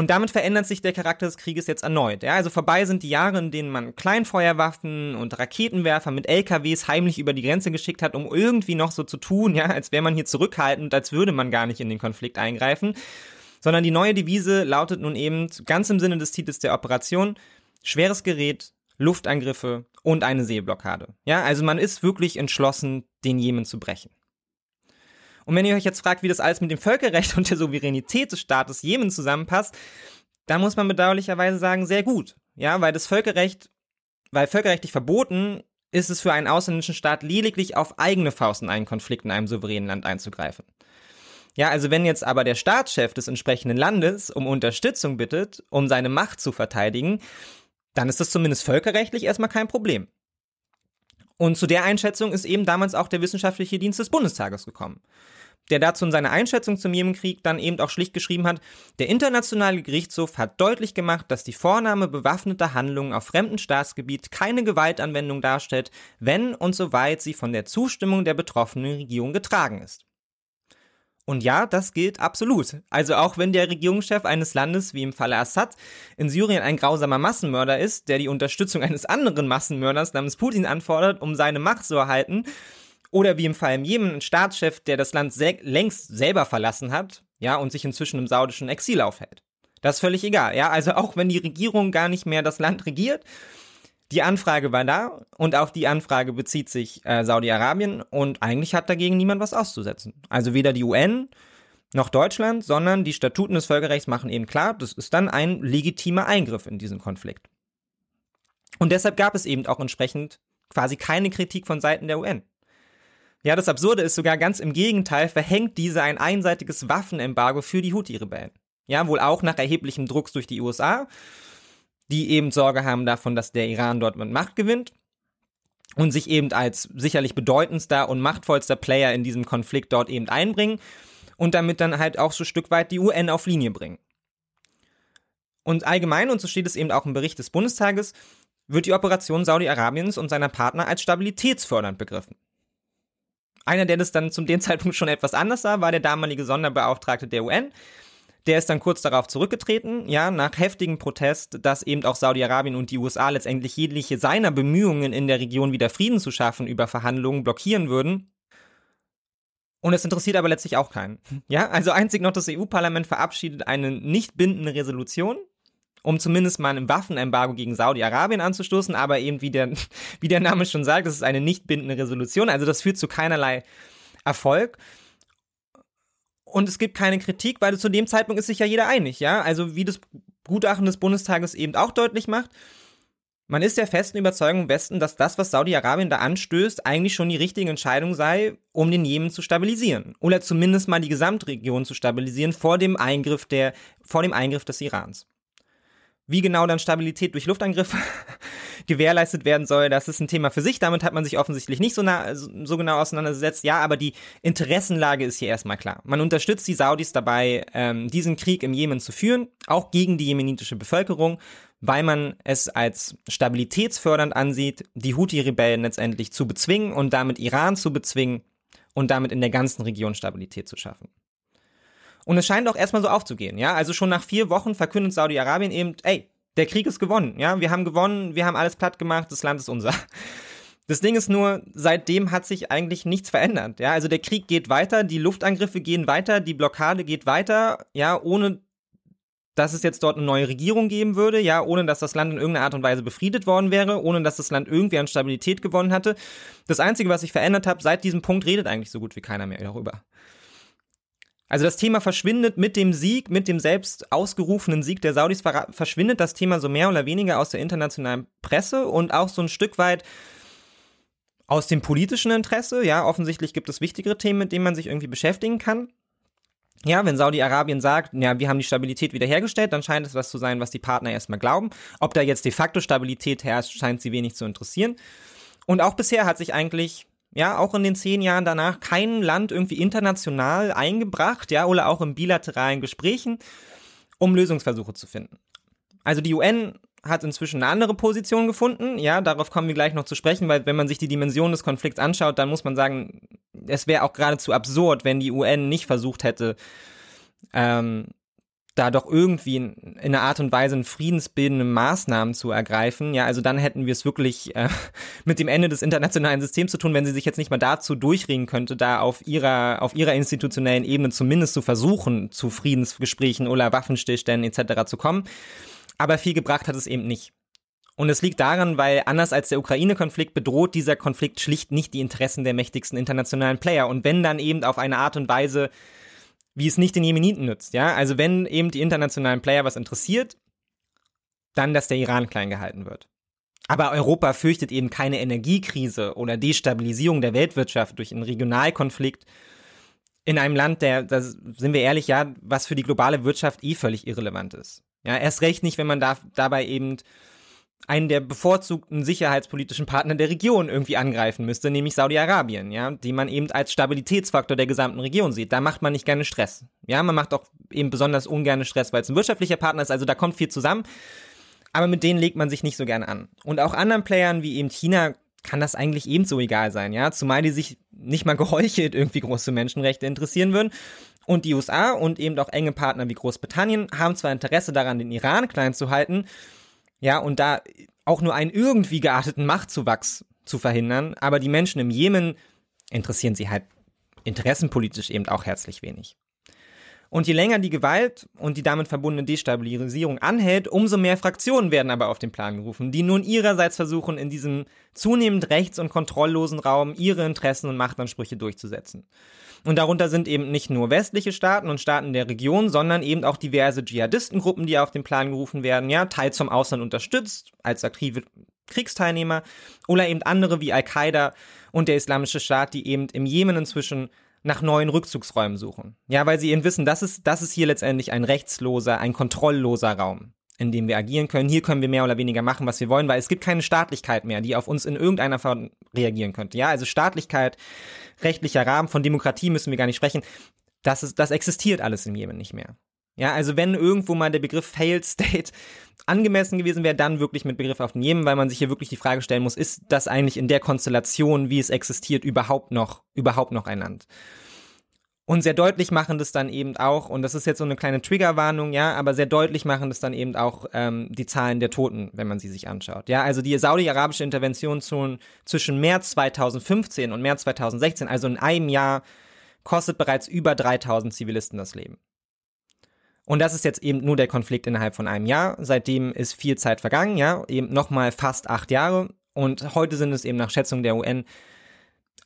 A: Und damit verändert sich der Charakter des Krieges jetzt erneut. Ja, also vorbei sind die Jahre, in denen man Kleinfeuerwaffen und Raketenwerfer mit LKWs heimlich über die Grenze geschickt hat, um irgendwie noch so zu tun, ja, als wäre man hier zurückhaltend, als würde man gar nicht in den Konflikt eingreifen. Sondern die neue Devise lautet nun eben ganz im Sinne des Titels der Operation schweres Gerät, Luftangriffe und eine Seeblockade. Ja, also man ist wirklich entschlossen, den Jemen zu brechen. Und wenn ihr euch jetzt fragt, wie das alles mit dem Völkerrecht und der Souveränität des Staates Jemen zusammenpasst, dann muss man bedauerlicherweise sagen, sehr gut. Ja, weil das Völkerrecht, weil völkerrechtlich verboten ist es für einen ausländischen Staat lediglich auf eigene Faust in einen Konflikt in einem souveränen Land einzugreifen. Ja, also wenn jetzt aber der Staatschef des entsprechenden Landes um Unterstützung bittet, um seine Macht zu verteidigen, dann ist das zumindest völkerrechtlich erstmal kein Problem. Und zu der Einschätzung ist eben damals auch der wissenschaftliche Dienst des Bundestages gekommen. Der dazu in seiner Einschätzung zum Jemenkrieg dann eben auch schlicht geschrieben hat, der internationale Gerichtshof hat deutlich gemacht, dass die Vornahme bewaffneter Handlungen auf fremdem Staatsgebiet keine Gewaltanwendung darstellt, wenn und soweit sie von der Zustimmung der betroffenen Regierung getragen ist. Und ja, das gilt absolut. Also auch wenn der Regierungschef eines Landes, wie im Falle Assad, in Syrien ein grausamer Massenmörder ist, der die Unterstützung eines anderen Massenmörders namens Putin anfordert, um seine Macht zu erhalten, oder wie im Fall im Jemen ein Staatschef, der das Land se längst selber verlassen hat, ja, und sich inzwischen im saudischen Exil aufhält. Das ist völlig egal, ja. Also auch wenn die Regierung gar nicht mehr das Land regiert, die Anfrage war da und auf die Anfrage bezieht sich äh, Saudi-Arabien und eigentlich hat dagegen niemand was auszusetzen. Also weder die UN noch Deutschland, sondern die Statuten des Völkerrechts machen eben klar, das ist dann ein legitimer Eingriff in diesen Konflikt. Und deshalb gab es eben auch entsprechend quasi keine Kritik von Seiten der UN. Ja, das Absurde ist sogar ganz im Gegenteil, verhängt diese ein einseitiges Waffenembargo für die Houthi-Rebellen. Ja, wohl auch nach erheblichem Drucks durch die USA die eben Sorge haben davon, dass der Iran dort mit Macht gewinnt und sich eben als sicherlich bedeutendster und machtvollster Player in diesem Konflikt dort eben einbringen und damit dann halt auch so ein Stück weit die UN auf Linie bringen. Und allgemein, und so steht es eben auch im Bericht des Bundestages, wird die Operation Saudi-Arabiens und seiner Partner als stabilitätsfördernd begriffen. Einer, der das dann zum dem Zeitpunkt schon etwas anders sah, war der damalige Sonderbeauftragte der UN, der ist dann kurz darauf zurückgetreten, ja, nach heftigem Protest, dass eben auch Saudi-Arabien und die USA letztendlich jegliche seiner Bemühungen in der Region wieder Frieden zu schaffen über Verhandlungen blockieren würden. Und es interessiert aber letztlich auch keinen. Ja, also einzig noch das EU-Parlament verabschiedet eine nicht bindende Resolution, um zumindest mal ein Waffenembargo gegen Saudi-Arabien anzustoßen, aber eben wie der, wie der Name schon sagt, das ist eine nicht bindende Resolution, also das führt zu keinerlei Erfolg. und es gibt keine Kritik, weil zu dem Zeitpunkt ist sich ja jeder einig, ja. Also wie das Gutachten des Bundestages eben auch deutlich macht, man ist der festen Überzeugung im Westen, dass das, was Saudi-Arabien da anstößt, eigentlich schon die richtige Entscheidung sei, um den Jemen zu stabilisieren. Oder zumindest mal die Gesamtregion zu stabilisieren vor dem Eingriff der, vor dem Eingriff des Irans. Wie genau dann Stabilität durch Luftangriffe gewährleistet werden soll, das ist ein Thema für sich. Damit hat man sich offensichtlich nicht so, nah, so genau auseinandergesetzt. Ja, aber die Interessenlage ist hier erstmal klar. Man unterstützt die Saudis dabei, ähm, diesen Krieg im Jemen zu führen, auch gegen die jemenitische Bevölkerung, weil man es als stabilitätsfördernd ansieht, die Houthi-Rebellen letztendlich zu bezwingen und damit Iran zu bezwingen und damit in der ganzen Region Stabilität zu schaffen. Und es scheint auch erstmal so aufzugehen, ja. Also schon nach vier Wochen verkündet Saudi-Arabien eben, ey, der Krieg ist gewonnen, ja. Wir haben gewonnen, wir haben alles platt gemacht, das Land ist unser. Das Ding ist nur, seitdem hat sich eigentlich nichts verändert, ja. Also der Krieg geht weiter, die Luftangriffe gehen weiter, die Blockade geht weiter, ja, ohne dass es jetzt dort eine neue Regierung geben würde, ja, ohne dass das Land in irgendeiner Art und Weise befriedet worden wäre, ohne dass das Land irgendwie an Stabilität gewonnen hatte. Das Einzige, was sich verändert hat, seit diesem Punkt redet eigentlich so gut wie keiner mehr darüber. Also das Thema verschwindet mit dem Sieg, mit dem selbst ausgerufenen Sieg der Saudis, verschwindet das Thema so mehr oder weniger aus der internationalen Presse und auch so ein Stück weit aus dem politischen Interesse. Ja, offensichtlich gibt es wichtigere Themen, mit denen man sich irgendwie beschäftigen kann. Ja, wenn Saudi-Arabien sagt, ja, wir haben die Stabilität wiederhergestellt, dann scheint es was zu sein, was die Partner erstmal glauben. Ob da jetzt de facto Stabilität herrscht, scheint sie wenig zu interessieren. Und auch bisher hat sich eigentlich ja, auch in den zehn Jahren danach kein Land irgendwie international eingebracht, ja, oder auch in bilateralen Gesprächen, um Lösungsversuche zu finden. Also die UN hat inzwischen eine andere Position gefunden, ja, darauf kommen wir gleich noch zu sprechen, weil wenn man sich die Dimension des Konflikts anschaut, dann muss man sagen, es wäre auch geradezu absurd, wenn die UN nicht versucht hätte, ähm, da doch irgendwie in, in einer Art und Weise friedensbildende Maßnahmen zu ergreifen, ja, also dann hätten wir es wirklich äh, mit dem Ende des internationalen Systems zu tun, wenn sie sich jetzt nicht mal dazu durchringen könnte, da auf ihrer, auf ihrer institutionellen Ebene zumindest zu versuchen, zu Friedensgesprächen oder Waffenstillständen etc. zu kommen. Aber viel gebracht hat es eben nicht. Und es liegt daran, weil anders als der Ukraine-Konflikt bedroht dieser Konflikt schlicht nicht die Interessen der mächtigsten internationalen Player. Und wenn dann eben auf eine Art und Weise wie es nicht den Jemeniten nützt, ja. Also wenn eben die internationalen Player was interessiert, dann, dass der Iran klein gehalten wird. Aber Europa fürchtet eben keine Energiekrise oder Destabilisierung der Weltwirtschaft durch einen Regionalkonflikt in einem Land, der, da sind wir ehrlich, ja, was für die globale Wirtschaft eh völlig irrelevant ist. Ja, erst recht nicht, wenn man da, dabei eben einen der bevorzugten sicherheitspolitischen Partner der Region irgendwie angreifen müsste, nämlich Saudi-Arabien, ja, die man eben als Stabilitätsfaktor der gesamten Region sieht. Da macht man nicht gerne Stress. Ja, man macht auch eben besonders ungerne Stress, weil es ein wirtschaftlicher Partner ist, also da kommt viel zusammen. Aber mit denen legt man sich nicht so gerne an. Und auch anderen Playern wie eben China kann das eigentlich ebenso egal sein, ja, zumal die sich nicht mal geheuchelt irgendwie große Menschenrechte interessieren würden. Und die USA und eben auch enge Partner wie Großbritannien haben zwar Interesse daran, den Iran klein zu halten, ja, und da auch nur einen irgendwie gearteten Machtzuwachs zu verhindern, aber die Menschen im Jemen interessieren sie halt interessenpolitisch eben auch herzlich wenig. Und je länger die Gewalt und die damit verbundene Destabilisierung anhält, umso mehr Fraktionen werden aber auf den Plan gerufen, die nun ihrerseits versuchen, in diesem zunehmend rechts- und kontrolllosen Raum ihre Interessen und Machtansprüche durchzusetzen. Und darunter sind eben nicht nur westliche Staaten und Staaten der Region, sondern eben auch diverse Dschihadistengruppen, die auf den Plan gerufen werden, ja, teils vom Ausland unterstützt, als aktive Kriegsteilnehmer, oder eben andere wie Al-Qaida und der Islamische Staat, die eben im Jemen inzwischen nach neuen Rückzugsräumen suchen. Ja, weil sie eben wissen, das ist, das ist hier letztendlich ein rechtsloser, ein kontrollloser Raum in dem wir agieren können. Hier können wir mehr oder weniger machen, was wir wollen, weil es gibt keine Staatlichkeit mehr, die auf uns in irgendeiner Form reagieren könnte. Ja, also Staatlichkeit, rechtlicher Rahmen, von Demokratie müssen wir gar nicht sprechen. Das ist, das existiert alles im Jemen nicht mehr. Ja, also wenn irgendwo mal der Begriff Failed State angemessen gewesen wäre, dann wirklich mit Begriff auf den Jemen, weil man sich hier wirklich die Frage stellen muss, ist das eigentlich in der Konstellation, wie es existiert, überhaupt noch, überhaupt noch ein Land? Und sehr deutlich machen das dann eben auch, und das ist jetzt so eine kleine Triggerwarnung, ja, aber sehr deutlich machen das dann eben auch ähm, die Zahlen der Toten, wenn man sie sich anschaut. Ja, also die saudi-arabische Intervention zwischen März 2015 und März 2016, also in einem Jahr, kostet bereits über 3000 Zivilisten das Leben. Und das ist jetzt eben nur der Konflikt innerhalb von einem Jahr. Seitdem ist viel Zeit vergangen, ja, eben nochmal fast acht Jahre. Und heute sind es eben nach Schätzung der UN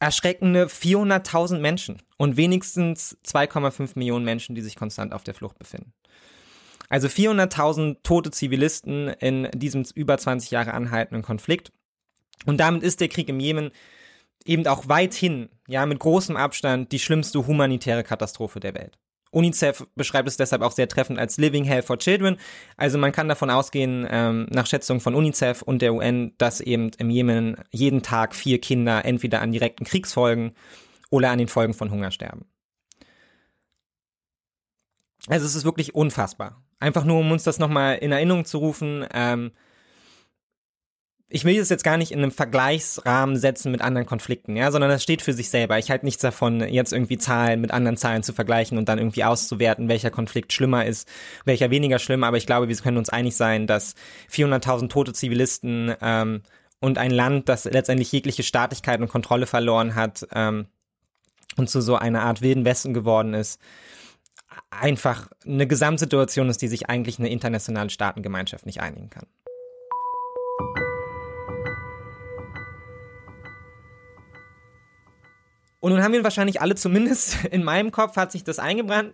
A: erschreckende 400.000 Menschen und wenigstens 2,5 Millionen Menschen, die sich konstant auf der Flucht befinden. Also 400.000 tote Zivilisten in diesem über 20 Jahre anhaltenden Konflikt. Und damit ist der Krieg im Jemen eben auch weithin, ja, mit großem Abstand die schlimmste humanitäre Katastrophe der Welt. UNICEF beschreibt es deshalb auch sehr treffend als Living Hell for Children. Also man kann davon ausgehen, ähm, nach Schätzung von UNICEF und der UN, dass eben im Jemen jeden Tag vier Kinder entweder an direkten Kriegsfolgen oder an den Folgen von Hunger sterben. Also es ist wirklich unfassbar. Einfach nur, um uns das nochmal in Erinnerung zu rufen. Ähm, ich will das jetzt gar nicht in einem Vergleichsrahmen setzen mit anderen Konflikten, ja, sondern das steht für sich selber. Ich halte nichts davon, jetzt irgendwie Zahlen mit anderen Zahlen zu vergleichen und dann irgendwie auszuwerten, welcher Konflikt schlimmer ist, welcher weniger schlimm. Aber ich glaube, wir können uns einig sein, dass 400.000 tote Zivilisten ähm, und ein Land, das letztendlich jegliche Staatlichkeit und Kontrolle verloren hat ähm, und zu so einer Art wilden Westen geworden ist, einfach eine Gesamtsituation ist, die sich eigentlich eine internationale Staatengemeinschaft nicht einigen kann. Und nun haben wir wahrscheinlich alle zumindest in meinem Kopf hat sich das eingebrannt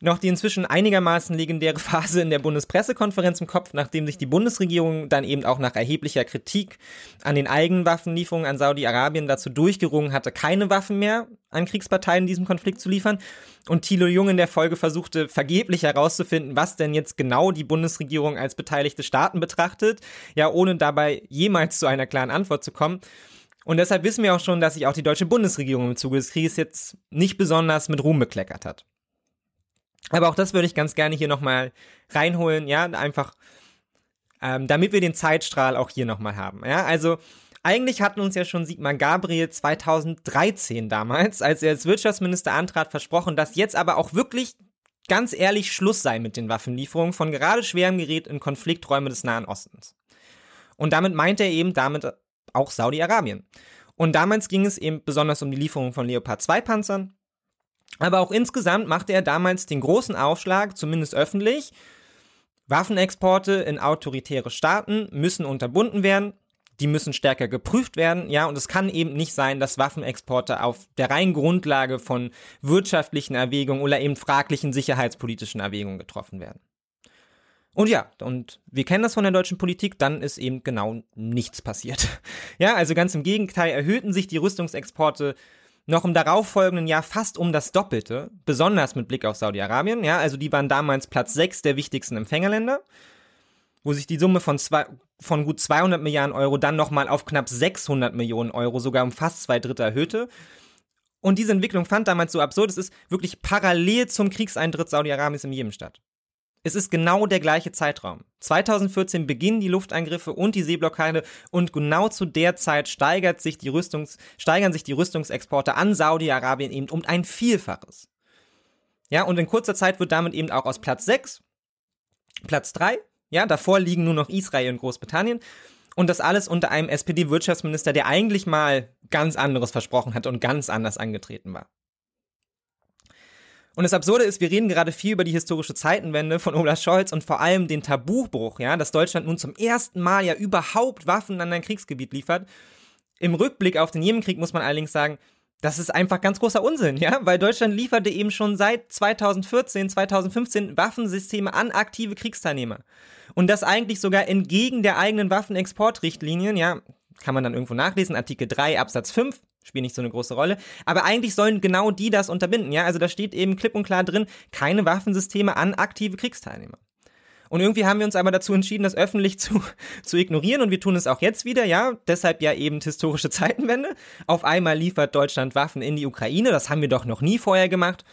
A: noch die inzwischen einigermaßen legendäre Phase in der Bundespressekonferenz im Kopf, nachdem sich die Bundesregierung dann eben auch nach erheblicher Kritik an den eigenen Waffenlieferungen an Saudi-Arabien dazu durchgerungen hatte, keine Waffen mehr an Kriegsparteien in diesem Konflikt zu liefern. Und Thilo Jung in der Folge versuchte vergeblich herauszufinden, was denn jetzt genau die Bundesregierung als beteiligte Staaten betrachtet, ja, ohne dabei jemals zu einer klaren Antwort zu kommen. Und deshalb wissen wir auch schon, dass sich auch die deutsche Bundesregierung im Zuge des Krieges jetzt nicht besonders mit Ruhm bekleckert hat. Aber auch das würde ich ganz gerne hier nochmal reinholen, ja, einfach, ähm, damit wir den Zeitstrahl auch hier nochmal haben. Ja, also eigentlich hatten uns ja schon Sigmar Gabriel 2013 damals, als er als Wirtschaftsminister antrat, versprochen, dass jetzt aber auch wirklich ganz ehrlich Schluss sei mit den Waffenlieferungen von gerade schwerem Gerät in Konflikträume des Nahen Ostens. Und damit meinte er eben damit auch Saudi-Arabien. Und damals ging es eben besonders um die Lieferung von Leopard 2 Panzern, aber auch insgesamt machte er damals den großen Aufschlag, zumindest öffentlich, Waffenexporte in autoritäre Staaten müssen unterbunden werden, die müssen stärker geprüft werden, ja, und es kann eben nicht sein, dass Waffenexporte auf der reinen Grundlage von wirtschaftlichen Erwägungen oder eben fraglichen sicherheitspolitischen Erwägungen getroffen werden. Und ja, und wir kennen das von der deutschen Politik, dann ist eben genau nichts passiert. Ja, also ganz im Gegenteil erhöhten sich die Rüstungsexporte noch im darauffolgenden Jahr fast um das Doppelte, besonders mit Blick auf Saudi-Arabien. Ja, also die waren damals Platz 6 der wichtigsten Empfängerländer, wo sich die Summe von, zwei, von gut 200 Milliarden Euro dann nochmal auf knapp 600 Millionen Euro, sogar um fast zwei Drittel erhöhte. Und diese Entwicklung fand damals so absurd, es ist wirklich parallel zum Kriegseintritt Saudi-Arabiens im Jemen statt. Es ist genau der gleiche Zeitraum. 2014 beginnen die Luftangriffe und die Seeblockade und genau zu der Zeit steigert sich die Rüstungs, steigern sich die Rüstungsexporte an Saudi-Arabien eben um ein Vielfaches. Ja, und in kurzer Zeit wird damit eben auch aus Platz 6 Platz 3, ja, davor liegen nur noch Israel und Großbritannien und das alles unter einem SPD-Wirtschaftsminister, der eigentlich mal ganz anderes versprochen hat und ganz anders angetreten war. Und das Absurde ist, wir reden gerade viel über die historische Zeitenwende von Olaf Scholz und vor allem den Tabubruch, ja, dass Deutschland nun zum ersten Mal ja überhaupt Waffen an ein Kriegsgebiet liefert. Im Rückblick auf den Jemenkrieg muss man allerdings sagen, das ist einfach ganz großer Unsinn, ja, weil Deutschland lieferte eben schon seit 2014, 2015 Waffensysteme an aktive Kriegsteilnehmer. Und das eigentlich sogar entgegen der eigenen Waffenexportrichtlinien, ja, kann man dann irgendwo nachlesen, Artikel 3 Absatz 5 spielt nicht so eine große Rolle. Aber eigentlich sollen genau die das unterbinden, ja. Also da steht eben klipp und klar drin, keine Waffensysteme an aktive Kriegsteilnehmer. Und irgendwie haben wir uns aber dazu entschieden, das öffentlich zu, zu ignorieren und wir tun es auch jetzt wieder, ja. Deshalb ja eben historische Zeitenwende. Auf einmal liefert Deutschland Waffen in die Ukraine, das haben wir doch noch nie vorher gemacht.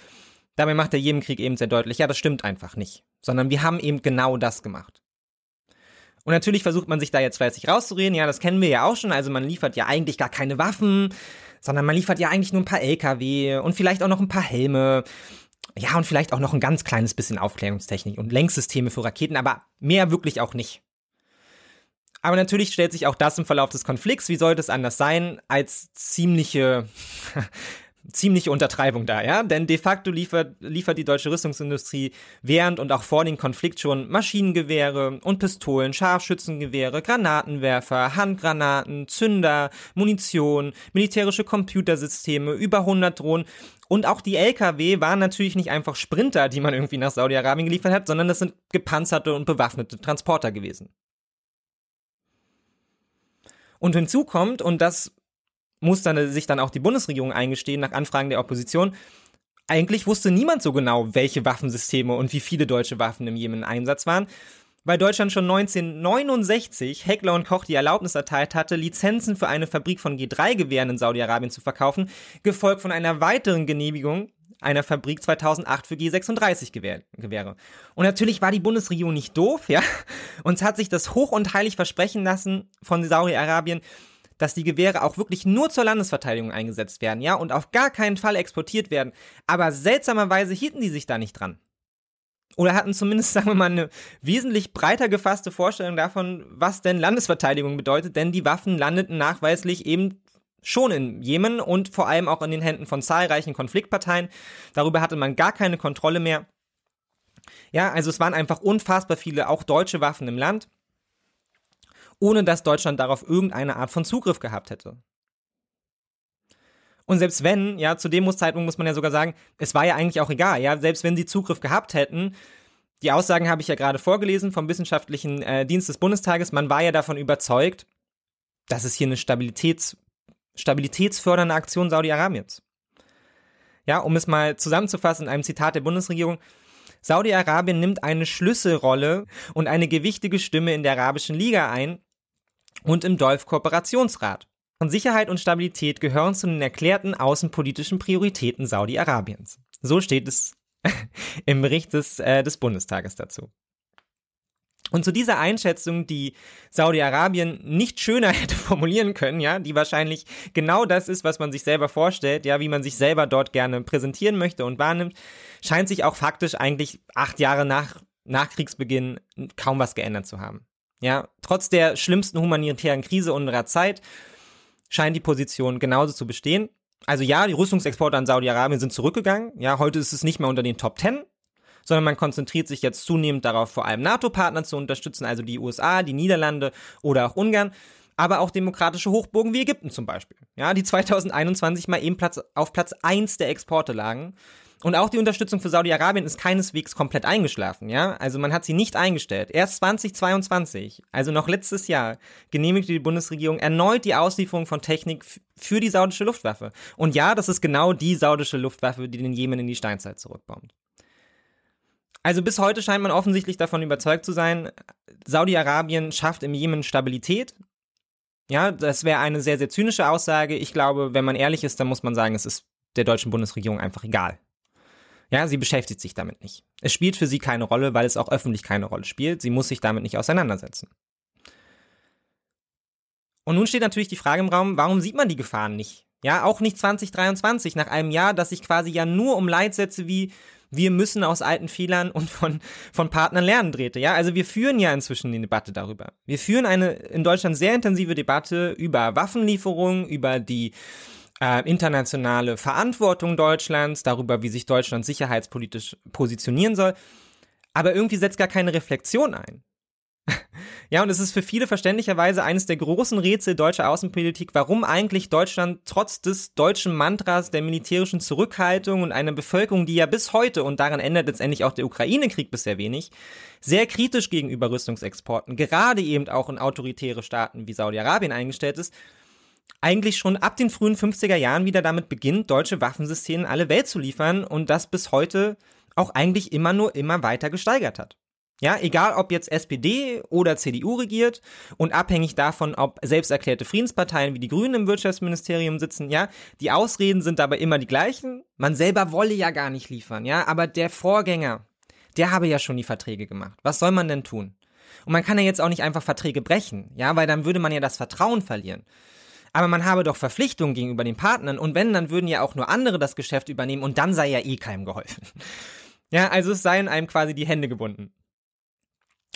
A: Dabei macht der Jemenkrieg eben sehr deutlich, ja, das stimmt einfach nicht. Sondern wir haben eben genau das gemacht. Und natürlich versucht man sich da jetzt fleißig rauszureden. Ja, das kennen wir ja auch schon. Also man liefert ja eigentlich gar keine Waffen, sondern man liefert ja eigentlich nur ein paar LKW und vielleicht auch noch ein paar Helme. Ja, und vielleicht auch noch ein ganz kleines bisschen Aufklärungstechnik und Lenksysteme für Raketen, aber mehr wirklich auch nicht. Aber natürlich stellt sich auch das im Verlauf des Konflikts, wie sollte es anders sein, als ziemliche ziemliche Untertreibung da, ja? Denn de facto liefert, liefert die deutsche Rüstungsindustrie während und auch vor dem Konflikt schon Maschinengewehre und Pistolen, Scharfschützengewehre, Granatenwerfer, Handgranaten, Zünder, Munition, militärische Computersysteme, über 100 Drohnen und auch die LKW waren natürlich nicht einfach Sprinter, die man irgendwie nach Saudi-Arabien geliefert hat, sondern das sind gepanzerte und bewaffnete Transporter gewesen. Und hinzu kommt, und das muss dann, sich dann auch die Bundesregierung eingestehen nach Anfragen der Opposition, eigentlich wusste niemand so genau, welche Waffensysteme und wie viele deutsche Waffen im Jemen im Einsatz waren, weil Deutschland schon 1969 Heckler und Koch die Erlaubnis erteilt hatte, Lizenzen für eine Fabrik von G3-Gewehren in Saudi-Arabien zu verkaufen, gefolgt von einer weiteren Genehmigung einer Fabrik 2008 für G36-Gewehre. Und natürlich war die Bundesregierung nicht doof, ja, und hat sich das hoch und heilig versprechen lassen von Saudi-Arabien, dass die Gewehre auch wirklich nur zur Landesverteidigung eingesetzt werden, ja, und auf gar keinen Fall exportiert werden. Aber seltsamerweise hielten die sich da nicht dran. Oder hatten zumindest, sagen wir mal, eine wesentlich breiter gefasste Vorstellung davon, was denn Landesverteidigung bedeutet, denn die Waffen landeten nachweislich eben schon in Jemen und vor allem auch in den Händen von zahlreichen Konfliktparteien. Darüber hatte man gar keine Kontrolle mehr. Ja, also es waren einfach unfassbar viele auch deutsche Waffen im Land ohne dass Deutschland darauf irgendeine Art von Zugriff gehabt hätte. Und selbst wenn, ja, zu dem Zeitpunkt muss man ja sogar sagen, es war ja eigentlich auch egal, ja, selbst wenn sie Zugriff gehabt hätten, die Aussagen habe ich ja gerade vorgelesen vom Wissenschaftlichen äh, Dienst des Bundestages, man war ja davon überzeugt, dass es hier eine Stabilitäts, stabilitätsfördernde Aktion Saudi-Arabiens. Ja, um es mal zusammenzufassen in einem Zitat der Bundesregierung, Saudi-Arabien nimmt eine Schlüsselrolle und eine gewichtige Stimme in der Arabischen Liga ein, und im Dolf-Kooperationsrat. Sicherheit und Stabilität gehören zu den erklärten außenpolitischen Prioritäten Saudi-Arabiens. So steht es im Bericht des, äh, des Bundestages dazu. Und zu dieser Einschätzung, die Saudi-Arabien nicht schöner hätte formulieren können, ja, die wahrscheinlich genau das ist, was man sich selber vorstellt, ja, wie man sich selber dort gerne präsentieren möchte und wahrnimmt, scheint sich auch faktisch eigentlich acht Jahre nach, nach Kriegsbeginn kaum was geändert zu haben. Ja, trotz der schlimmsten humanitären Krise unserer Zeit scheint die Position genauso zu bestehen. Also ja, die Rüstungsexporte an Saudi-Arabien sind zurückgegangen. Ja, heute ist es nicht mehr unter den Top Ten, sondern man konzentriert sich jetzt zunehmend darauf, vor allem NATO-Partner zu unterstützen, also die USA, die Niederlande oder auch Ungarn, aber auch demokratische Hochburgen wie Ägypten zum Beispiel. Ja, die 2021 mal eben Platz, auf Platz eins der Exporte lagen und auch die Unterstützung für Saudi-Arabien ist keineswegs komplett eingeschlafen, ja? Also man hat sie nicht eingestellt. Erst 2022, also noch letztes Jahr, genehmigte die Bundesregierung erneut die Auslieferung von Technik für die saudische Luftwaffe. Und ja, das ist genau die saudische Luftwaffe, die den Jemen in die Steinzeit zurückbombt. Also bis heute scheint man offensichtlich davon überzeugt zu sein, Saudi-Arabien schafft im Jemen Stabilität. Ja, das wäre eine sehr, sehr zynische Aussage. Ich glaube, wenn man ehrlich ist, dann muss man sagen, es ist der deutschen Bundesregierung einfach egal. Ja, sie beschäftigt sich damit nicht. Es spielt für sie keine Rolle, weil es auch öffentlich keine Rolle spielt. Sie muss sich damit nicht auseinandersetzen. Und nun steht natürlich die Frage im Raum, warum sieht man die Gefahren nicht? Ja, auch nicht 2023, nach einem Jahr, das sich quasi ja nur um Leitsätze wie wir müssen aus alten Fehlern und von, von Partnern lernen drehte. Ja, also wir führen ja inzwischen die Debatte darüber. Wir führen eine in Deutschland sehr intensive Debatte über Waffenlieferungen, über die äh, internationale Verantwortung Deutschlands, darüber, wie sich Deutschland sicherheitspolitisch positionieren soll. Aber irgendwie setzt gar keine Reflexion ein. ja, und es ist für viele verständlicherweise eines der großen Rätsel deutscher Außenpolitik, warum eigentlich Deutschland trotz des deutschen Mantras der militärischen Zurückhaltung und einer Bevölkerung, die ja bis heute, und daran ändert letztendlich auch der Ukraine-Krieg bisher wenig, sehr kritisch gegenüber Rüstungsexporten, gerade eben auch in autoritäre Staaten wie Saudi-Arabien eingestellt ist, eigentlich schon ab den frühen 50er Jahren wieder damit beginnt, deutsche Waffensysteme in alle Welt zu liefern und das bis heute auch eigentlich immer nur immer weiter gesteigert hat. Ja, egal ob jetzt SPD oder CDU regiert und abhängig davon, ob selbsterklärte Friedensparteien wie die Grünen im Wirtschaftsministerium sitzen, ja, die Ausreden sind dabei immer die gleichen. Man selber wolle ja gar nicht liefern, ja, aber der Vorgänger, der habe ja schon die Verträge gemacht. Was soll man denn tun? Und man kann ja jetzt auch nicht einfach Verträge brechen, ja, weil dann würde man ja das Vertrauen verlieren aber man habe doch Verpflichtungen gegenüber den Partnern und wenn, dann würden ja auch nur andere das Geschäft übernehmen und dann sei ja eh keinem geholfen. Ja, also es seien einem quasi die Hände gebunden.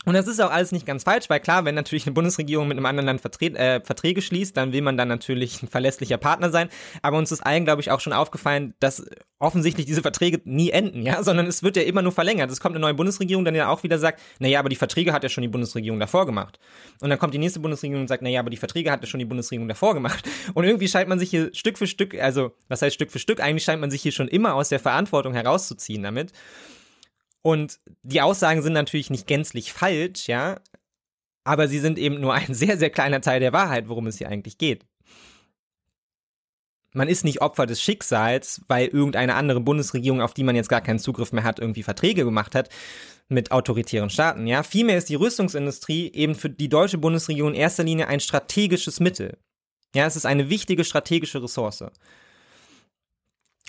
A: Und das ist auch alles nicht ganz falsch, weil klar, wenn natürlich eine Bundesregierung mit einem anderen Land Verträ äh, Verträge schließt, dann will man dann natürlich ein verlässlicher Partner sein. Aber uns ist allen, glaube ich, auch schon aufgefallen, dass offensichtlich diese Verträge nie enden, ja, sondern es wird ja immer nur verlängert. Es kommt eine neue Bundesregierung, dann ja auch wieder sagt, naja, aber die Verträge hat ja schon die Bundesregierung davor gemacht. Und dann kommt die nächste Bundesregierung und sagt, naja, aber die Verträge hat ja schon die Bundesregierung davor gemacht. Und irgendwie scheint man sich hier Stück für Stück, also was heißt Stück für Stück, eigentlich scheint man sich hier schon immer aus der Verantwortung herauszuziehen damit. Und die Aussagen sind natürlich nicht gänzlich falsch, ja, aber sie sind eben nur ein sehr, sehr kleiner Teil der Wahrheit, worum es hier eigentlich geht. Man ist nicht Opfer des Schicksals, weil irgendeine andere Bundesregierung, auf die man jetzt gar keinen Zugriff mehr hat, irgendwie Verträge gemacht hat mit autoritären Staaten, ja. Vielmehr ist die Rüstungsindustrie eben für die deutsche Bundesregierung in erster Linie ein strategisches Mittel. Ja, es ist eine wichtige strategische Ressource.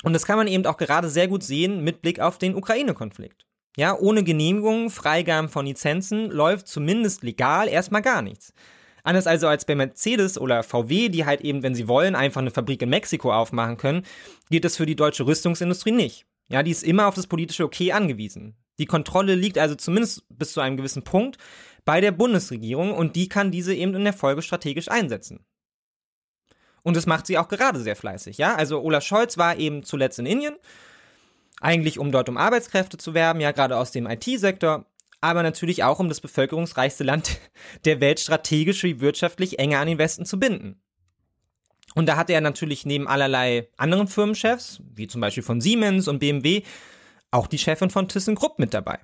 A: Und das kann man eben auch gerade sehr gut sehen mit Blick auf den Ukraine-Konflikt. Ja, ohne Genehmigung, Freigaben von Lizenzen läuft zumindest legal erstmal gar nichts. Anders also als bei Mercedes oder VW, die halt eben, wenn sie wollen, einfach eine Fabrik in Mexiko aufmachen können, geht es für die deutsche Rüstungsindustrie nicht. Ja, die ist immer auf das politische Okay angewiesen. Die Kontrolle liegt also zumindest bis zu einem gewissen Punkt bei der Bundesregierung und die kann diese eben in der Folge strategisch einsetzen. Und das macht sie auch gerade sehr fleißig, ja. Also Olaf Scholz war eben zuletzt in Indien eigentlich um dort um Arbeitskräfte zu werben, ja gerade aus dem IT-Sektor, aber natürlich auch um das bevölkerungsreichste Land der Welt strategisch wie wirtschaftlich enger an den Westen zu binden. Und da hatte er natürlich neben allerlei anderen Firmenchefs, wie zum Beispiel von Siemens und BMW, auch die Chefin von ThyssenKrupp mit dabei,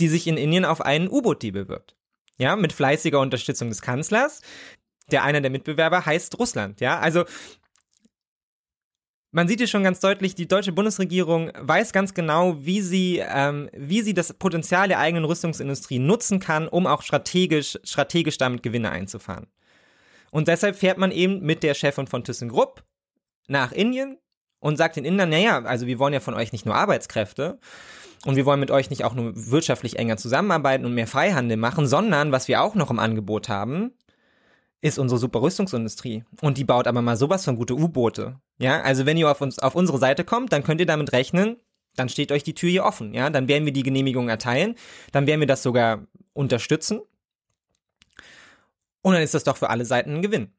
A: die sich in Indien auf einen U-Boot-Deal bewirbt. Ja, mit fleißiger Unterstützung des Kanzlers. Der einer der Mitbewerber heißt Russland. Ja, also man sieht hier schon ganz deutlich, die deutsche Bundesregierung weiß ganz genau, wie sie, ähm, wie sie das Potenzial der eigenen Rüstungsindustrie nutzen kann, um auch strategisch, strategisch damit Gewinne einzufahren. Und deshalb fährt man eben mit der Chefin von ThyssenKrupp nach Indien und sagt den Indern, naja, also wir wollen ja von euch nicht nur Arbeitskräfte und wir wollen mit euch nicht auch nur wirtschaftlich enger zusammenarbeiten und mehr Freihandel machen, sondern was wir auch noch im Angebot haben, ist unsere super Rüstungsindustrie. Und die baut aber mal sowas von gute U-Boote. Ja, also wenn ihr auf uns, auf unsere Seite kommt, dann könnt ihr damit rechnen, dann steht euch die Tür hier offen. Ja, dann werden wir die Genehmigung erteilen. Dann werden wir das sogar unterstützen. Und dann ist das doch für alle Seiten ein Gewinn.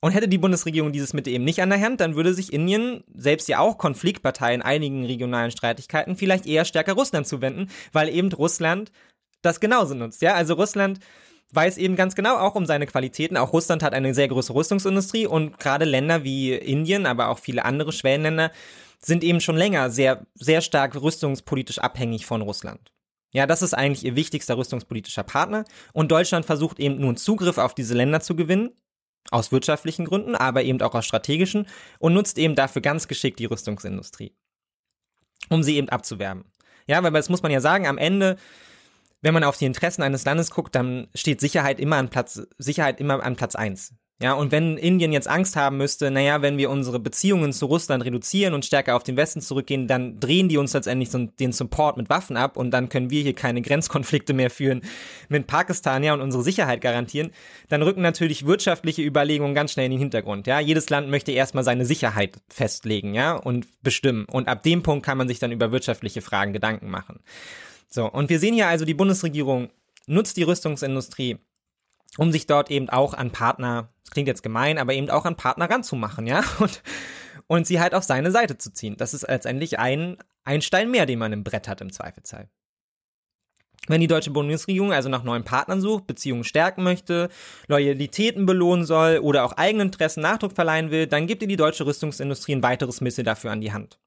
A: Und hätte die Bundesregierung dieses Mittel eben nicht an der Hand, dann würde sich Indien, selbst ja auch Konfliktpartei in einigen regionalen Streitigkeiten, vielleicht eher stärker Russland zuwenden, weil eben Russland das genauso nutzt. Ja, also Russland weiß eben ganz genau auch um seine Qualitäten. Auch Russland hat eine sehr große Rüstungsindustrie und gerade Länder wie Indien, aber auch viele andere Schwellenländer sind eben schon länger sehr, sehr stark rüstungspolitisch abhängig von Russland. Ja, das ist eigentlich ihr wichtigster rüstungspolitischer Partner und Deutschland versucht eben nun Zugriff auf diese Länder zu gewinnen, aus wirtschaftlichen Gründen, aber eben auch aus strategischen und nutzt eben dafür ganz geschickt die Rüstungsindustrie, um sie eben abzuwerben. Ja, weil das muss man ja sagen, am Ende wenn man auf die Interessen eines Landes guckt, dann steht Sicherheit immer an Platz, Sicherheit immer an Platz eins. Ja, und wenn Indien jetzt Angst haben müsste, naja, wenn wir unsere Beziehungen zu Russland reduzieren und stärker auf den Westen zurückgehen, dann drehen die uns letztendlich den Support mit Waffen ab und dann können wir hier keine Grenzkonflikte mehr führen mit Pakistan, ja, und unsere Sicherheit garantieren, dann rücken natürlich wirtschaftliche Überlegungen ganz schnell in den Hintergrund, ja. Jedes Land möchte erstmal seine Sicherheit festlegen, ja, und bestimmen. Und ab dem Punkt kann man sich dann über wirtschaftliche Fragen Gedanken machen. So, und wir sehen hier also, die Bundesregierung nutzt die Rüstungsindustrie, um sich dort eben auch an Partner, das klingt jetzt gemein, aber eben auch an Partner ranzumachen, ja, und, und sie halt auf seine Seite zu ziehen. Das ist letztendlich ein, ein Stein mehr, den man im Brett hat im Zweifelsfall. Wenn die deutsche Bundesregierung also nach neuen Partnern sucht, Beziehungen stärken möchte, Loyalitäten belohnen soll oder auch eigenen Interessen Nachdruck verleihen will, dann gibt ihr die deutsche Rüstungsindustrie ein weiteres Mittel dafür an die Hand.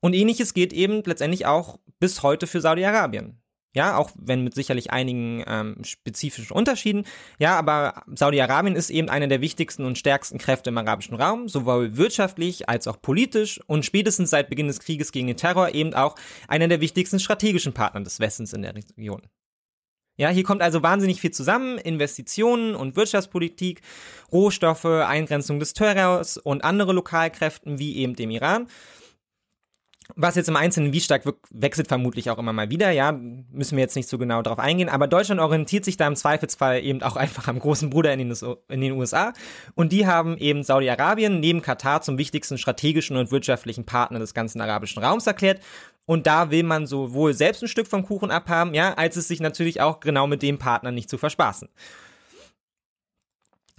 A: Und ähnliches geht eben letztendlich auch bis heute für Saudi-Arabien. Ja, auch wenn mit sicherlich einigen ähm, spezifischen Unterschieden. Ja, aber Saudi-Arabien ist eben einer der wichtigsten und stärksten Kräfte im arabischen Raum, sowohl wirtschaftlich als auch politisch und spätestens seit Beginn des Krieges gegen den Terror eben auch einer der wichtigsten strategischen Partner des Westens in der Region. Ja, hier kommt also wahnsinnig viel zusammen. Investitionen und Wirtschaftspolitik, Rohstoffe, Eingrenzung des Terrors und andere Lokalkräften wie eben dem Iran. Was jetzt im Einzelnen wie stark wechselt vermutlich auch immer mal wieder, ja, müssen wir jetzt nicht so genau darauf eingehen, aber Deutschland orientiert sich da im Zweifelsfall eben auch einfach am großen Bruder in den, in den USA und die haben eben Saudi-Arabien neben Katar zum wichtigsten strategischen und wirtschaftlichen Partner des ganzen arabischen Raums erklärt und da will man sowohl selbst ein Stück vom Kuchen abhaben, ja, als es sich natürlich auch genau mit dem Partner nicht zu verspaßen.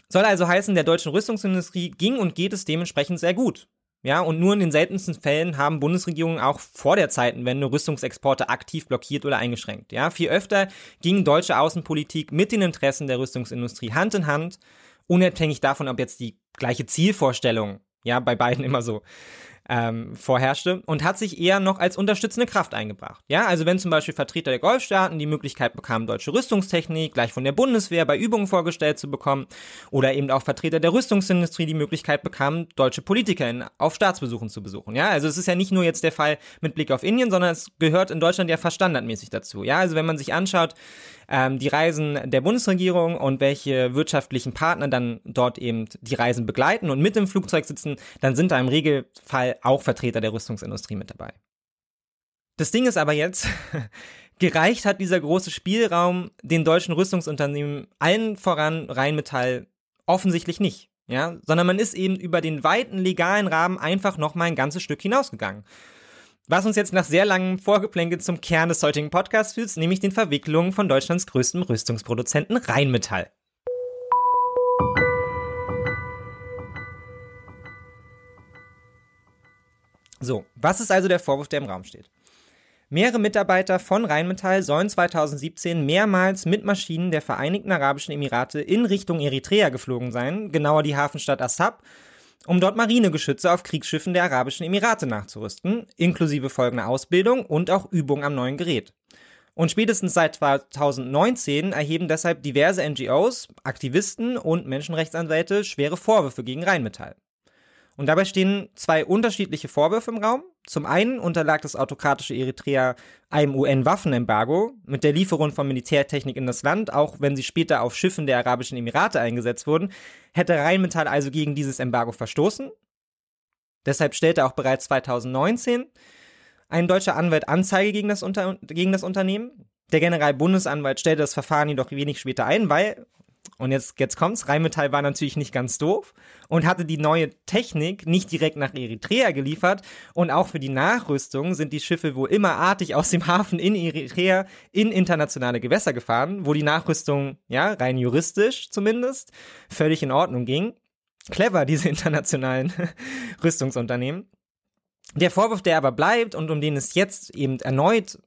A: Soll also heißen, der deutschen Rüstungsindustrie ging und geht es dementsprechend sehr gut. Ja, und nur in den seltensten Fällen haben Bundesregierungen auch vor der Zeitenwende Rüstungsexporte aktiv blockiert oder eingeschränkt. Ja, viel öfter ging deutsche Außenpolitik mit den Interessen der Rüstungsindustrie Hand in Hand, unabhängig davon, ob jetzt die gleiche Zielvorstellung ja bei beiden immer so ähm, vorherrschte und hat sich eher noch als unterstützende Kraft eingebracht. Ja, also wenn zum Beispiel Vertreter der Golfstaaten die Möglichkeit bekamen, deutsche Rüstungstechnik gleich von der Bundeswehr bei Übungen vorgestellt zu bekommen oder eben auch Vertreter der Rüstungsindustrie die Möglichkeit bekamen, deutsche Politiker auf Staatsbesuchen zu besuchen. Ja, also es ist ja nicht nur jetzt der Fall mit Blick auf Indien, sondern es gehört in Deutschland ja fast standardmäßig dazu. Ja, also wenn man sich anschaut, ähm, die Reisen der Bundesregierung und welche wirtschaftlichen Partner dann dort eben die Reisen begleiten und mit im Flugzeug sitzen, dann sind da im Regelfall auch Vertreter der Rüstungsindustrie mit dabei. Das Ding ist aber jetzt, gereicht hat dieser große Spielraum den deutschen Rüstungsunternehmen allen voran Rheinmetall offensichtlich nicht. Ja, sondern man ist eben über den weiten legalen Rahmen einfach noch mal ein ganzes Stück hinausgegangen. Was uns jetzt nach sehr langem Vorgeplänkel zum Kern des heutigen Podcasts führt, nämlich den Verwicklungen von Deutschlands größtem Rüstungsproduzenten Rheinmetall. So, was ist also der Vorwurf, der im Raum steht? Mehrere Mitarbeiter von Rheinmetall sollen 2017 mehrmals mit Maschinen der Vereinigten Arabischen Emirate in Richtung Eritrea geflogen sein, genauer die Hafenstadt Assab, um dort Marinegeschütze auf Kriegsschiffen der Arabischen Emirate nachzurüsten, inklusive folgender Ausbildung und auch Übung am neuen Gerät. Und spätestens seit 2019 erheben deshalb diverse NGOs, Aktivisten und Menschenrechtsanwälte schwere Vorwürfe gegen Rheinmetall. Und dabei stehen zwei unterschiedliche Vorwürfe im Raum. Zum einen unterlag das autokratische Eritrea einem UN-Waffenembargo mit der Lieferung von Militärtechnik in das Land, auch wenn sie später auf Schiffen der Arabischen Emirate eingesetzt wurden, hätte Rheinmetall also gegen dieses Embargo verstoßen. Deshalb stellte auch bereits 2019 ein deutscher Anwalt Anzeige gegen das, Unter gegen das Unternehmen. Der Generalbundesanwalt stellte das Verfahren jedoch wenig später ein, weil und jetzt, jetzt kommt's. Rheinmetall war natürlich nicht ganz doof und hatte die neue Technik nicht direkt nach Eritrea geliefert. Und auch für die Nachrüstung sind die Schiffe wohl immer artig aus dem Hafen in Eritrea in internationale Gewässer gefahren, wo die Nachrüstung, ja, rein juristisch zumindest, völlig in Ordnung ging. Clever, diese internationalen Rüstungsunternehmen. Der Vorwurf, der aber bleibt und um den es jetzt eben erneut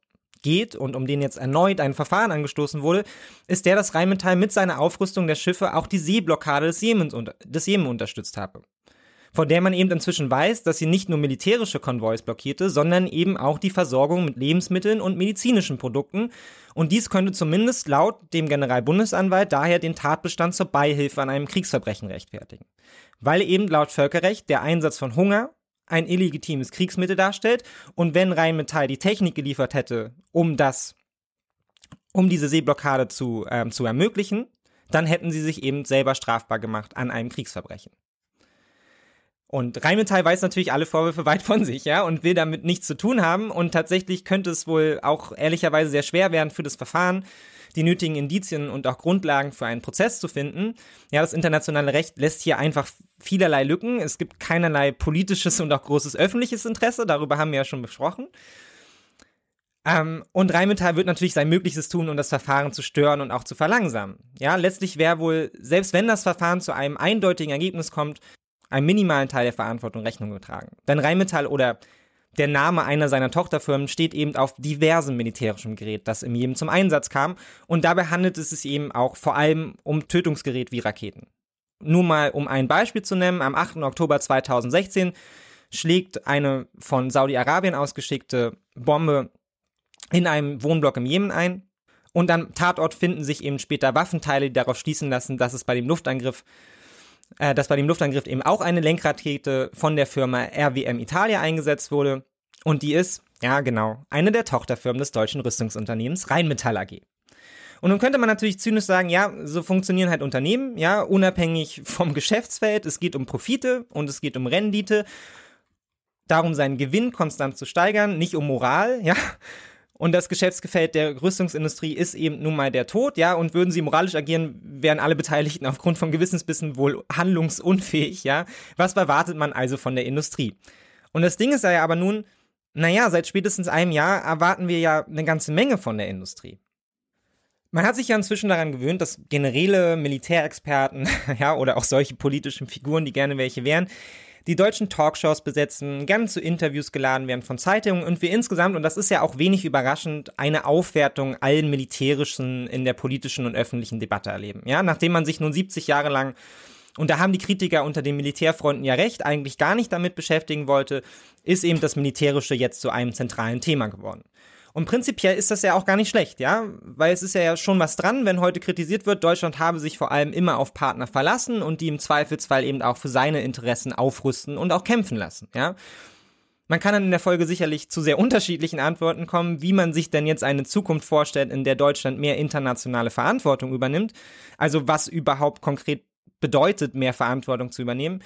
A: geht und um den jetzt erneut ein Verfahren angestoßen wurde, ist der, dass Rheinmetall mit seiner Aufrüstung der Schiffe auch die Seeblockade des Jemen, des Jemen unterstützt habe. Von der man eben inzwischen weiß, dass sie nicht nur militärische Konvois blockierte, sondern eben auch die Versorgung mit Lebensmitteln und medizinischen Produkten. Und dies könnte zumindest laut dem Generalbundesanwalt daher den Tatbestand zur Beihilfe an einem Kriegsverbrechen rechtfertigen. Weil eben laut Völkerrecht der Einsatz von Hunger, ein illegitimes Kriegsmittel darstellt. Und wenn Rheinmetall die Technik geliefert hätte, um das, um diese Seeblockade zu, ähm, zu ermöglichen, dann hätten sie sich eben selber strafbar gemacht an einem Kriegsverbrechen. Und Rheinmetall weiß natürlich alle Vorwürfe weit von sich, ja, und will damit nichts zu tun haben. Und tatsächlich könnte es wohl auch ehrlicherweise sehr schwer werden für das Verfahren, die nötigen Indizien und auch Grundlagen für einen Prozess zu finden. Ja, das internationale Recht lässt hier einfach vielerlei Lücken. Es gibt keinerlei politisches und auch großes öffentliches Interesse. Darüber haben wir ja schon besprochen. Ähm, und Rheinmetall wird natürlich sein Möglichstes tun, um das Verfahren zu stören und auch zu verlangsamen. Ja, letztlich wäre wohl, selbst wenn das Verfahren zu einem eindeutigen Ergebnis kommt, einem minimalen Teil der Verantwortung Rechnung getragen. Denn Rheinmetall oder der Name einer seiner Tochterfirmen steht eben auf diversem militärischem Gerät, das im Jemen zum Einsatz kam. Und dabei handelt es sich eben auch vor allem um Tötungsgerät wie Raketen. Nur mal, um ein Beispiel zu nennen, am 8. Oktober 2016 schlägt eine von Saudi-Arabien ausgeschickte Bombe in einem Wohnblock im Jemen ein. Und am Tatort finden sich eben später Waffenteile, die darauf schließen lassen, dass es bei dem Luftangriff äh, dass bei dem Luftangriff eben auch eine Lenkrakete von der Firma RWM Italia eingesetzt wurde. Und die ist, ja genau, eine der Tochterfirmen des deutschen Rüstungsunternehmens Rheinmetall AG. Und nun könnte man natürlich zynisch sagen, ja, so funktionieren halt Unternehmen, ja, unabhängig vom Geschäftsfeld. Es geht um Profite und es geht um Rendite. darum, seinen Gewinn konstant zu steigern, nicht um Moral, ja. Und das Geschäftsgefällt der Rüstungsindustrie ist eben nun mal der Tod, ja. Und würden sie moralisch agieren, wären alle Beteiligten aufgrund von Gewissensbissen wohl handlungsunfähig, ja. Was erwartet man also von der Industrie? Und das Ding ist ja aber nun, naja, seit spätestens einem Jahr erwarten wir ja eine ganze Menge von der Industrie. Man hat sich ja inzwischen daran gewöhnt, dass Generäle, Militärexperten, ja, oder auch solche politischen Figuren, die gerne welche wären, die deutschen Talkshows besetzen, gerne zu Interviews geladen werden von Zeitungen und wir insgesamt, und das ist ja auch wenig überraschend, eine Aufwertung allen Militärischen in der politischen und öffentlichen Debatte erleben. Ja, nachdem man sich nun 70 Jahre lang und da haben die Kritiker unter den Militärfronten ja recht, eigentlich gar nicht damit beschäftigen wollte, ist eben das Militärische jetzt zu einem zentralen Thema geworden. Und prinzipiell ist das ja auch gar nicht schlecht, ja, weil es ist ja schon was dran, wenn heute kritisiert wird, Deutschland habe sich vor allem immer auf Partner verlassen und die im Zweifelsfall eben auch für seine Interessen aufrüsten und auch kämpfen lassen, ja. Man kann dann in der Folge sicherlich zu sehr unterschiedlichen Antworten kommen, wie man sich denn jetzt eine Zukunft vorstellt, in der Deutschland mehr internationale Verantwortung übernimmt. Also was überhaupt konkret bedeutet, mehr Verantwortung zu übernehmen.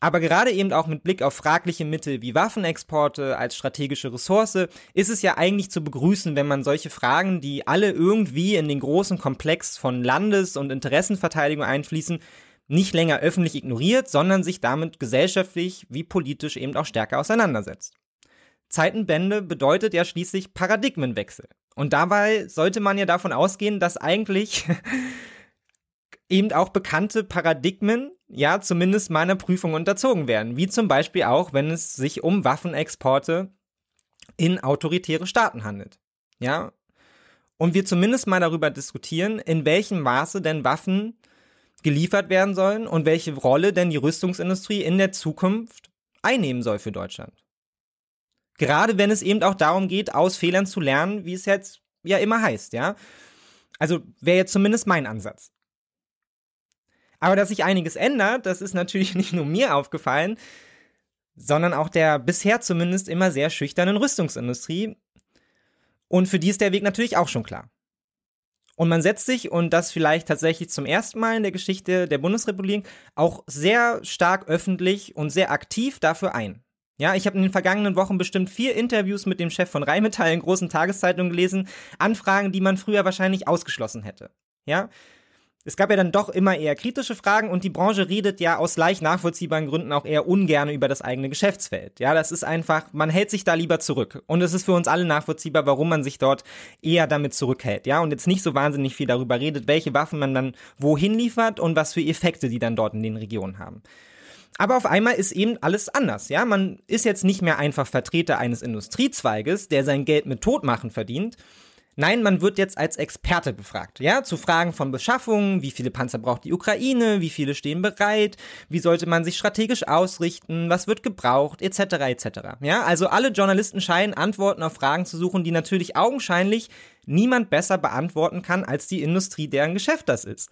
A: Aber gerade eben auch mit Blick auf fragliche Mittel wie Waffenexporte als strategische Ressource ist es ja eigentlich zu begrüßen, wenn man solche Fragen, die alle irgendwie in den großen Komplex von Landes- und Interessenverteidigung einfließen, nicht länger öffentlich ignoriert, sondern sich damit gesellschaftlich wie politisch eben auch stärker auseinandersetzt. Zeitenwende bedeutet ja schließlich Paradigmenwechsel. Und dabei sollte man ja davon ausgehen, dass eigentlich eben auch bekannte Paradigmen, ja, zumindest meiner Prüfung unterzogen werden. Wie zum Beispiel auch, wenn es sich um Waffenexporte in autoritäre Staaten handelt. Ja. Und wir zumindest mal darüber diskutieren, in welchem Maße denn Waffen geliefert werden sollen und welche Rolle denn die Rüstungsindustrie in der Zukunft einnehmen soll für Deutschland. Gerade wenn es eben auch darum geht, aus Fehlern zu lernen, wie es jetzt ja immer heißt, ja. Also wäre jetzt zumindest mein Ansatz. Aber dass sich einiges ändert, das ist natürlich nicht nur mir aufgefallen, sondern auch der bisher zumindest immer sehr schüchternen Rüstungsindustrie. Und für die ist der Weg natürlich auch schon klar. Und man setzt sich, und das vielleicht tatsächlich zum ersten Mal in der Geschichte der Bundesrepublik, auch sehr stark öffentlich und sehr aktiv dafür ein. Ja, ich habe in den vergangenen Wochen bestimmt vier Interviews mit dem Chef von Rheinmetall in großen Tageszeitungen gelesen, Anfragen, die man früher wahrscheinlich ausgeschlossen hätte. Ja, es gab ja dann doch immer eher kritische Fragen und die Branche redet ja aus leicht nachvollziehbaren Gründen auch eher ungern über das eigene Geschäftsfeld. Ja, das ist einfach, man hält sich da lieber zurück. Und es ist für uns alle nachvollziehbar, warum man sich dort eher damit zurückhält. Ja, und jetzt nicht so wahnsinnig viel darüber redet, welche Waffen man dann wohin liefert und was für Effekte die dann dort in den Regionen haben. Aber auf einmal ist eben alles anders, ja. Man ist jetzt nicht mehr einfach Vertreter eines Industriezweiges, der sein Geld mit Todmachen verdient, Nein, man wird jetzt als Experte befragt, ja, zu Fragen von Beschaffungen, wie viele Panzer braucht die Ukraine, wie viele stehen bereit, wie sollte man sich strategisch ausrichten, was wird gebraucht, etc., etc. Ja, also alle Journalisten scheinen Antworten auf Fragen zu suchen, die natürlich augenscheinlich niemand besser beantworten kann als die Industrie, deren Geschäft das ist.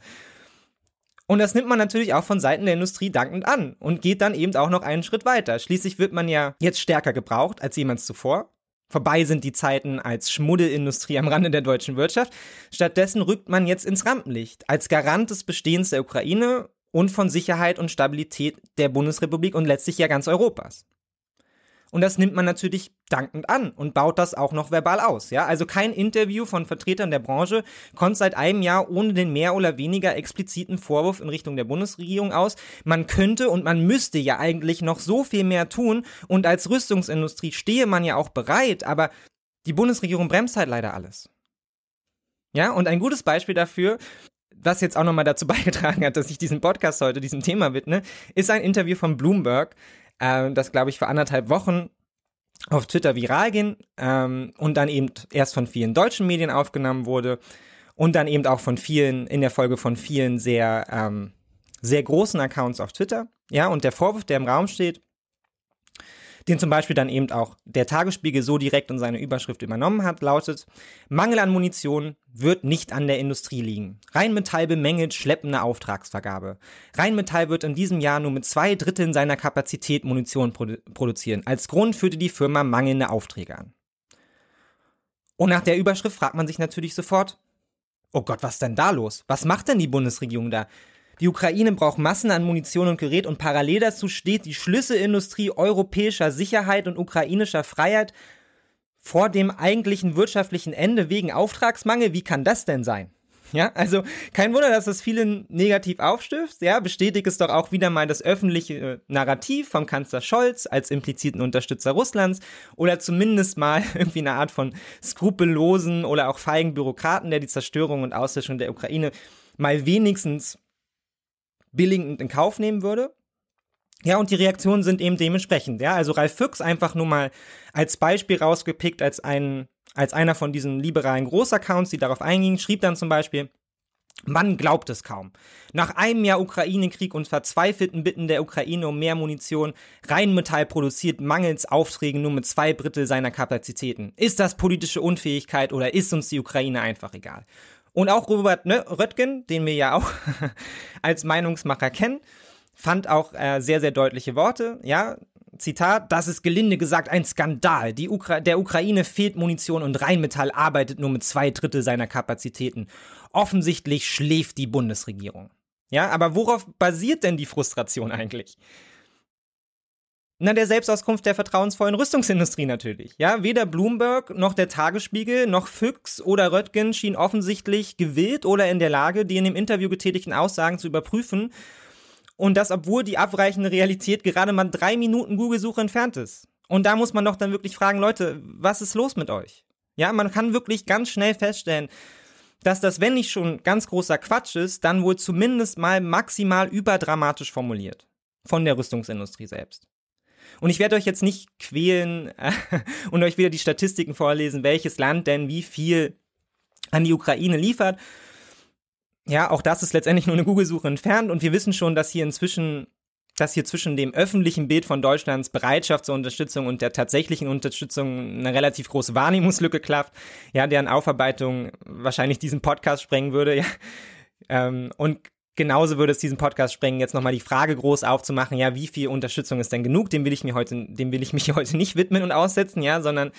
A: Und das nimmt man natürlich auch von Seiten der Industrie dankend an und geht dann eben auch noch einen Schritt weiter. Schließlich wird man ja jetzt stärker gebraucht als jemals zuvor. Vorbei sind die Zeiten als Schmuddelindustrie am Rande der deutschen Wirtschaft. Stattdessen rückt man jetzt ins Rampenlicht als Garant des Bestehens der Ukraine und von Sicherheit und Stabilität der Bundesrepublik und letztlich ja ganz Europas. Und das nimmt man natürlich dankend an und baut das auch noch verbal aus. Ja, also kein Interview von Vertretern der Branche kommt seit einem Jahr ohne den mehr oder weniger expliziten Vorwurf in Richtung der Bundesregierung aus. Man könnte und man müsste ja eigentlich noch so viel mehr tun und als Rüstungsindustrie stehe man ja auch bereit, aber die Bundesregierung bremst halt leider alles. Ja, und ein gutes Beispiel dafür, was jetzt auch nochmal dazu beigetragen hat, dass ich diesen Podcast heute diesem Thema widme, ist ein Interview von Bloomberg, äh, das glaube ich vor anderthalb Wochen auf Twitter viral ging ähm, und dann eben erst von vielen deutschen Medien aufgenommen wurde und dann eben auch von vielen, in der Folge von vielen sehr, ähm, sehr großen Accounts auf Twitter. Ja, und der Vorwurf, der im Raum steht, den zum Beispiel dann eben auch der Tagesspiegel so direkt in seine Überschrift übernommen hat, lautet, Mangel an Munition wird nicht an der Industrie liegen. Rheinmetall bemängelt schleppende Auftragsvergabe. Rheinmetall wird in diesem Jahr nur mit zwei Dritteln seiner Kapazität Munition produ produzieren. Als Grund führte die Firma mangelnde Aufträge an. Und nach der Überschrift fragt man sich natürlich sofort, oh Gott, was denn da los? Was macht denn die Bundesregierung da? Die Ukraine braucht Massen an Munition und Gerät und parallel dazu steht die Schlüsselindustrie europäischer Sicherheit und ukrainischer Freiheit vor dem eigentlichen wirtschaftlichen Ende wegen Auftragsmangel. Wie kann das denn sein? Ja, also kein Wunder, dass das vielen negativ aufstößt. Ja, bestätigt es doch auch wieder mal das öffentliche Narrativ vom Kanzler Scholz als impliziten Unterstützer Russlands oder zumindest mal irgendwie eine Art von skrupellosen oder auch feigen Bürokraten, der die Zerstörung und Auslöschung der Ukraine mal wenigstens billigend in Kauf nehmen würde. Ja, und die Reaktionen sind eben dementsprechend. Ja, also Ralf Füchs einfach nur mal als Beispiel rausgepickt, als ein, als einer von diesen liberalen Großaccounts, die darauf eingingen, schrieb dann zum Beispiel, man glaubt es kaum. Nach einem Jahr Ukraine-Krieg und verzweifelten Bitten der Ukraine um mehr Munition, Rheinmetall produziert mangels Aufträgen nur mit zwei Drittel seiner Kapazitäten. Ist das politische Unfähigkeit oder ist uns die Ukraine einfach egal? Und auch Robert ne, Röttgen, den wir ja auch als Meinungsmacher kennen, fand auch äh, sehr, sehr deutliche Worte. Ja, Zitat, das ist gelinde gesagt ein Skandal. Die Ukra der Ukraine fehlt Munition und Rheinmetall arbeitet nur mit zwei Drittel seiner Kapazitäten. Offensichtlich schläft die Bundesregierung. Ja, aber worauf basiert denn die Frustration eigentlich? Na, der Selbstauskunft der vertrauensvollen Rüstungsindustrie natürlich. Ja, weder Bloomberg noch der Tagesspiegel noch Füchs oder Röttgen schien offensichtlich gewillt oder in der Lage, die in dem Interview getätigten Aussagen zu überprüfen. Und das, obwohl die abweichende Realität gerade mal drei Minuten Google-Suche entfernt ist. Und da muss man doch dann wirklich fragen, Leute, was ist los mit euch? Ja, man kann wirklich ganz schnell feststellen, dass das, wenn nicht schon ganz großer Quatsch ist, dann wohl zumindest mal maximal überdramatisch formuliert. Von der Rüstungsindustrie selbst. Und ich werde euch jetzt nicht quälen und euch wieder die Statistiken vorlesen, welches Land denn wie viel an die Ukraine liefert. Ja, auch das ist letztendlich nur eine Google-Suche entfernt und wir wissen schon, dass hier inzwischen dass hier zwischen dem öffentlichen Bild von Deutschlands Bereitschaft zur Unterstützung und der tatsächlichen Unterstützung eine relativ große Wahrnehmungslücke klafft, ja, deren Aufarbeitung wahrscheinlich diesen Podcast sprengen würde, ja. Ähm, und Genauso würde es diesen Podcast sprengen, jetzt nochmal die Frage groß aufzumachen, ja, wie viel Unterstützung ist denn genug? Dem will ich mir heute, dem will ich mich heute nicht widmen und aussetzen, ja, sondern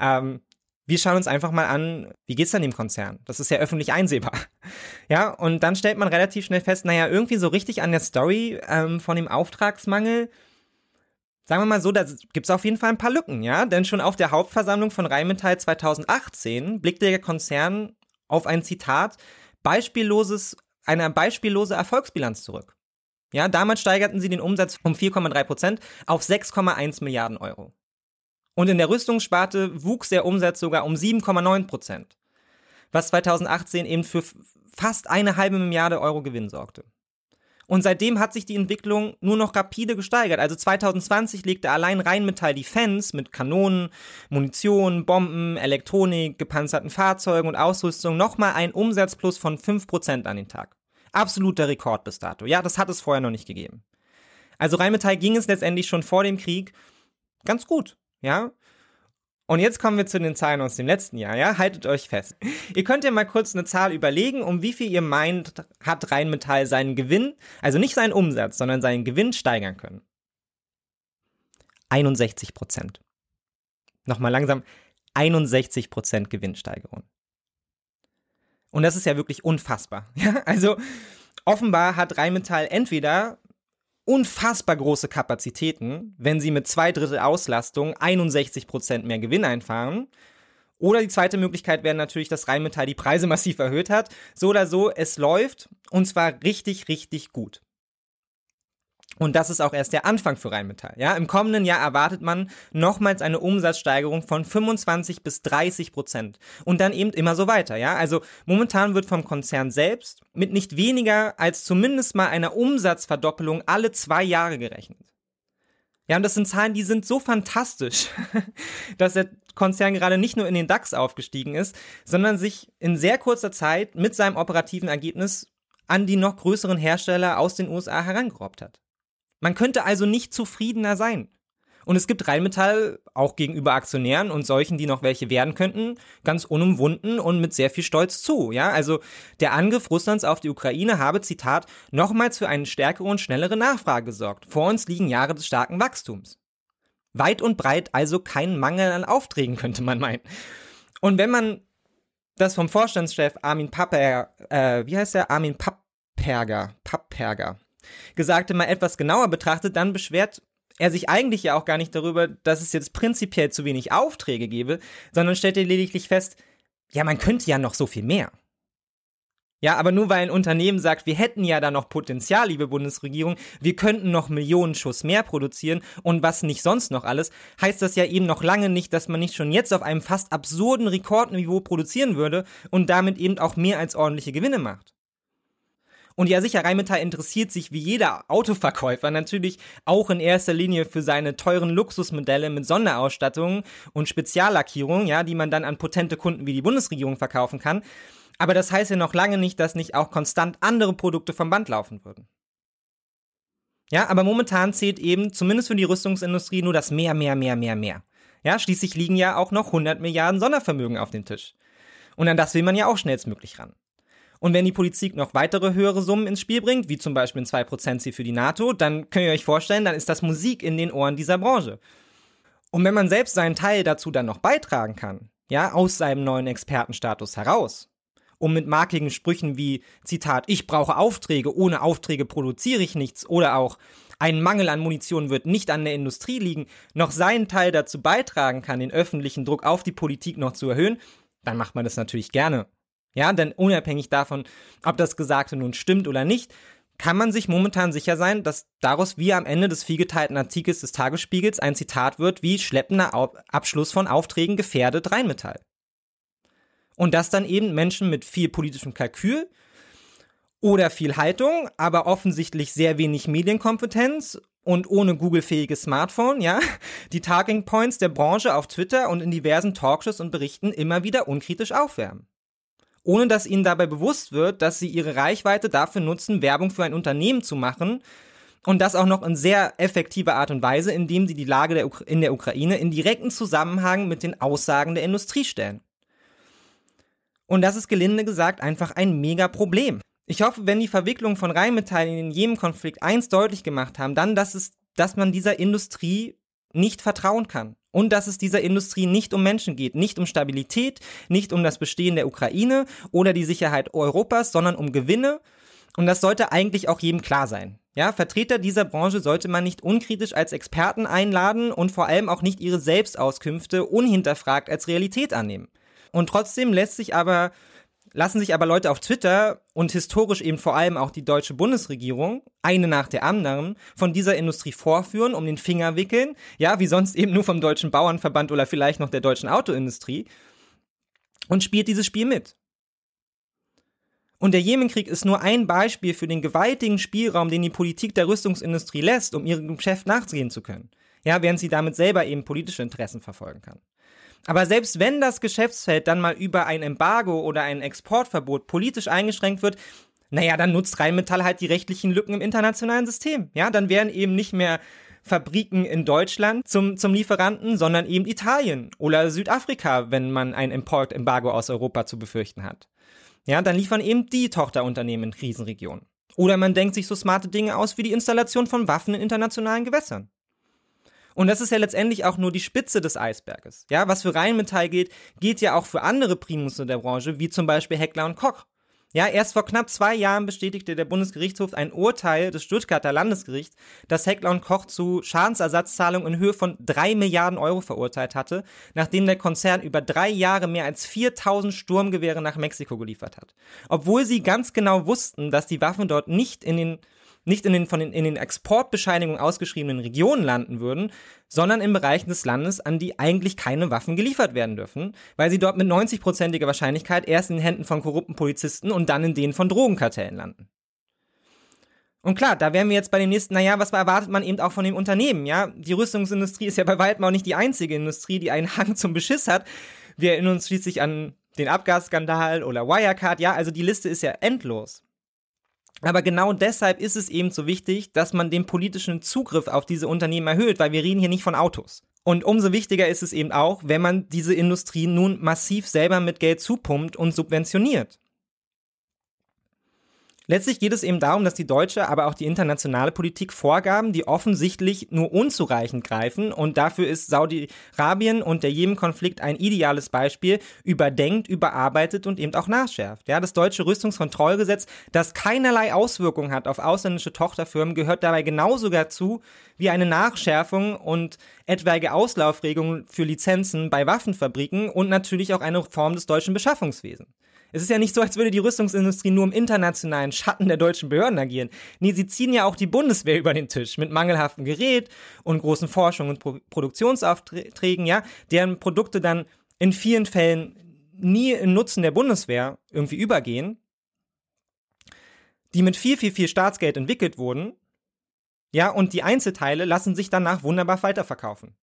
A: ähm, wir schauen uns einfach mal an, wie geht's denn dem Konzern? Das ist ja öffentlich einsehbar. Ja, und dann stellt man relativ schnell fest, naja, irgendwie so richtig an der Story ähm, von dem Auftragsmangel, sagen wir mal so, da gibt's auf jeden Fall ein paar Lücken, ja, denn schon auf der Hauptversammlung von Rheinmetall 2018 blickte der Konzern auf ein Zitat, beispielloses eine beispiellose Erfolgsbilanz zurück. Ja, damals steigerten sie den Umsatz um 4,3 Prozent auf 6,1 Milliarden Euro. Und in der Rüstungssparte wuchs der Umsatz sogar um 7,9 Prozent, was 2018 eben für fast eine halbe Milliarde Euro Gewinn sorgte. Und seitdem hat sich die Entwicklung nur noch rapide gesteigert. Also 2020 legte allein Rheinmetall Defense mit Kanonen, Munition, Bomben, Elektronik, gepanzerten Fahrzeugen und Ausrüstung nochmal einen Umsatzplus von 5% an den Tag. Absoluter Rekord bis dato. Ja, das hat es vorher noch nicht gegeben. Also Rheinmetall ging es letztendlich schon vor dem Krieg ganz gut. Ja, und jetzt kommen wir zu den Zahlen aus dem letzten Jahr, ja? Haltet euch fest. Ihr könnt ja mal kurz eine Zahl überlegen, um wie viel ihr meint, hat Rheinmetall seinen Gewinn, also nicht seinen Umsatz, sondern seinen Gewinn steigern können. 61 Prozent. Nochmal langsam. 61 Prozent Gewinnsteigerung. Und das ist ja wirklich unfassbar. Ja, also offenbar hat Rheinmetall entweder unfassbar große Kapazitäten, wenn sie mit zwei Drittel Auslastung 61 Prozent mehr Gewinn einfahren. Oder die zweite Möglichkeit wäre natürlich, dass Rheinmetall die Preise massiv erhöht hat. So oder so, es läuft und zwar richtig, richtig gut. Und das ist auch erst der Anfang für Rheinmetall. Ja, im kommenden Jahr erwartet man nochmals eine Umsatzsteigerung von 25 bis 30 Prozent. Und dann eben immer so weiter. Ja, also momentan wird vom Konzern selbst mit nicht weniger als zumindest mal einer Umsatzverdoppelung alle zwei Jahre gerechnet. Ja, und das sind Zahlen, die sind so fantastisch, dass der Konzern gerade nicht nur in den DAX aufgestiegen ist, sondern sich in sehr kurzer Zeit mit seinem operativen Ergebnis an die noch größeren Hersteller aus den USA herangerobbt hat. Man könnte also nicht zufriedener sein. Und es gibt Rheinmetall auch gegenüber Aktionären und solchen, die noch welche werden könnten, ganz unumwunden und mit sehr viel Stolz zu. Ja, also der Angriff Russlands auf die Ukraine habe, Zitat, nochmals für eine stärkere und schnellere Nachfrage gesorgt. Vor uns liegen Jahre des starken Wachstums. Weit und breit also kein Mangel an Aufträgen, könnte man meinen. Und wenn man das vom Vorstandschef Armin Papper, äh, wie heißt der? Armin Papp Papperger, Papperger, gesagte mal etwas genauer betrachtet, dann beschwert er sich eigentlich ja auch gar nicht darüber, dass es jetzt prinzipiell zu wenig Aufträge gäbe, sondern stellt er lediglich fest, ja, man könnte ja noch so viel mehr. Ja, aber nur weil ein Unternehmen sagt, wir hätten ja da noch Potenzial, liebe Bundesregierung, wir könnten noch Millionen Schuss mehr produzieren und was nicht sonst noch alles, heißt das ja eben noch lange nicht, dass man nicht schon jetzt auf einem fast absurden Rekordniveau produzieren würde und damit eben auch mehr als ordentliche Gewinne macht. Und ja, sicher, Rheinmetall interessiert sich wie jeder Autoverkäufer natürlich auch in erster Linie für seine teuren Luxusmodelle mit Sonderausstattung und Speziallackierung, ja, die man dann an potente Kunden wie die Bundesregierung verkaufen kann. Aber das heißt ja noch lange nicht, dass nicht auch konstant andere Produkte vom Band laufen würden. Ja, aber momentan zählt eben, zumindest für die Rüstungsindustrie, nur das mehr, mehr, mehr, mehr, mehr. Ja, schließlich liegen ja auch noch 100 Milliarden Sondervermögen auf dem Tisch. Und an das will man ja auch schnellstmöglich ran. Und wenn die Politik noch weitere höhere Summen ins Spiel bringt, wie zum Beispiel ein 2%-Ziel für die NATO, dann könnt ihr euch vorstellen, dann ist das Musik in den Ohren dieser Branche. Und wenn man selbst seinen Teil dazu dann noch beitragen kann, ja, aus seinem neuen Expertenstatus heraus, um mit markigen Sprüchen wie, Zitat, ich brauche Aufträge, ohne Aufträge produziere ich nichts oder auch, ein Mangel an Munition wird nicht an der Industrie liegen, noch seinen Teil dazu beitragen kann, den öffentlichen Druck auf die Politik noch zu erhöhen, dann macht man das natürlich gerne. Ja, denn unabhängig davon, ob das Gesagte nun stimmt oder nicht, kann man sich momentan sicher sein, dass daraus wie am Ende des vielgeteilten Artikels des Tagesspiegels ein Zitat wird wie schleppender Abschluss von Aufträgen gefährdet Rheinmetall. Und das dann eben Menschen mit viel politischem Kalkül oder viel Haltung, aber offensichtlich sehr wenig Medienkompetenz und ohne Google-fähiges Smartphone, ja, die Talking Points der Branche auf Twitter und in diversen Talkshows und Berichten immer wieder unkritisch aufwärmen ohne dass ihnen dabei bewusst wird, dass sie ihre Reichweite dafür nutzen, Werbung für ein Unternehmen zu machen und das auch noch in sehr effektiver Art und Weise, indem sie die Lage der in der Ukraine in direkten Zusammenhang mit den Aussagen der Industrie stellen. Und das ist gelinde gesagt einfach ein Mega-Problem. Ich hoffe, wenn die Verwicklungen von Rheinmetall in den Jemen-Konflikt eins deutlich gemacht haben, dann, dass es, dass man dieser Industrie nicht vertrauen kann. Und dass es dieser Industrie nicht um Menschen geht, nicht um Stabilität, nicht um das Bestehen der Ukraine oder die Sicherheit Europas, sondern um Gewinne. Und das sollte eigentlich auch jedem klar sein. Ja, Vertreter dieser Branche sollte man nicht unkritisch als Experten einladen und vor allem auch nicht ihre Selbstauskünfte unhinterfragt als Realität annehmen. Und trotzdem lässt sich aber lassen sich aber Leute auf Twitter und historisch eben vor allem auch die deutsche Bundesregierung, eine nach der anderen, von dieser Industrie vorführen, um den Finger wickeln, ja, wie sonst eben nur vom Deutschen Bauernverband oder vielleicht noch der deutschen Autoindustrie, und spielt dieses Spiel mit. Und der Jemenkrieg ist nur ein Beispiel für den gewaltigen Spielraum, den die Politik der Rüstungsindustrie lässt, um ihrem Geschäft nachgehen zu können. Ja, während sie damit selber eben politische Interessen verfolgen kann. Aber selbst wenn das Geschäftsfeld dann mal über ein Embargo oder ein Exportverbot politisch eingeschränkt wird, naja, dann nutzt Rheinmetall halt die rechtlichen Lücken im internationalen System. Ja, dann wären eben nicht mehr Fabriken in Deutschland zum, zum Lieferanten, sondern eben Italien oder Südafrika, wenn man ein Importembargo aus Europa zu befürchten hat. Ja, dann liefern eben die Tochterunternehmen in Krisenregionen. Oder man denkt sich so smarte Dinge aus wie die Installation von Waffen in internationalen Gewässern. Und das ist ja letztendlich auch nur die Spitze des Eisberges. Ja, was für Rheinmetall geht, geht ja auch für andere Primusse der Branche, wie zum Beispiel Heckler und Koch. Ja, erst vor knapp zwei Jahren bestätigte der Bundesgerichtshof ein Urteil des Stuttgarter Landesgerichts, das Heckler und Koch zu Schadensersatzzahlungen in Höhe von drei Milliarden Euro verurteilt hatte, nachdem der Konzern über drei Jahre mehr als 4000 Sturmgewehre nach Mexiko geliefert hat. Obwohl sie ganz genau wussten, dass die Waffen dort nicht in den nicht in den von den, in den Exportbescheinigungen ausgeschriebenen Regionen landen würden, sondern in Bereichen des Landes, an die eigentlich keine Waffen geliefert werden dürfen, weil sie dort mit 90-prozentiger Wahrscheinlichkeit erst in den Händen von korrupten Polizisten und dann in denen von Drogenkartellen landen. Und klar, da wären wir jetzt bei dem nächsten, naja, was erwartet man eben auch von dem Unternehmen, ja? Die Rüstungsindustrie ist ja bei weitem auch nicht die einzige Industrie, die einen Hang zum Beschiss hat. Wir erinnern uns schließlich an den Abgasskandal oder Wirecard, ja, also die Liste ist ja endlos. Aber genau deshalb ist es eben so wichtig, dass man den politischen Zugriff auf diese Unternehmen erhöht, weil wir reden hier nicht von Autos. Und umso wichtiger ist es eben auch, wenn man diese Industrie nun massiv selber mit Geld zupumpt und subventioniert. Letztlich geht es eben darum, dass die deutsche, aber auch die internationale Politik Vorgaben, die offensichtlich nur unzureichend greifen und dafür ist Saudi-Arabien und der Jemen-Konflikt ein ideales Beispiel, überdenkt, überarbeitet und eben auch nachschärft. Ja, das deutsche Rüstungskontrollgesetz, das keinerlei Auswirkungen hat auf ausländische Tochterfirmen, gehört dabei genauso dazu wie eine Nachschärfung und etwaige Auslaufregungen für Lizenzen bei Waffenfabriken und natürlich auch eine Form des deutschen Beschaffungswesens. Es ist ja nicht so, als würde die Rüstungsindustrie nur im internationalen Schatten der deutschen Behörden agieren. Nee, sie ziehen ja auch die Bundeswehr über den Tisch mit mangelhaftem Gerät und großen Forschung und Pro Produktionsaufträgen, ja, deren Produkte dann in vielen Fällen nie im Nutzen der Bundeswehr irgendwie übergehen, die mit viel, viel, viel Staatsgeld entwickelt wurden, ja, und die Einzelteile lassen sich danach wunderbar weiterverkaufen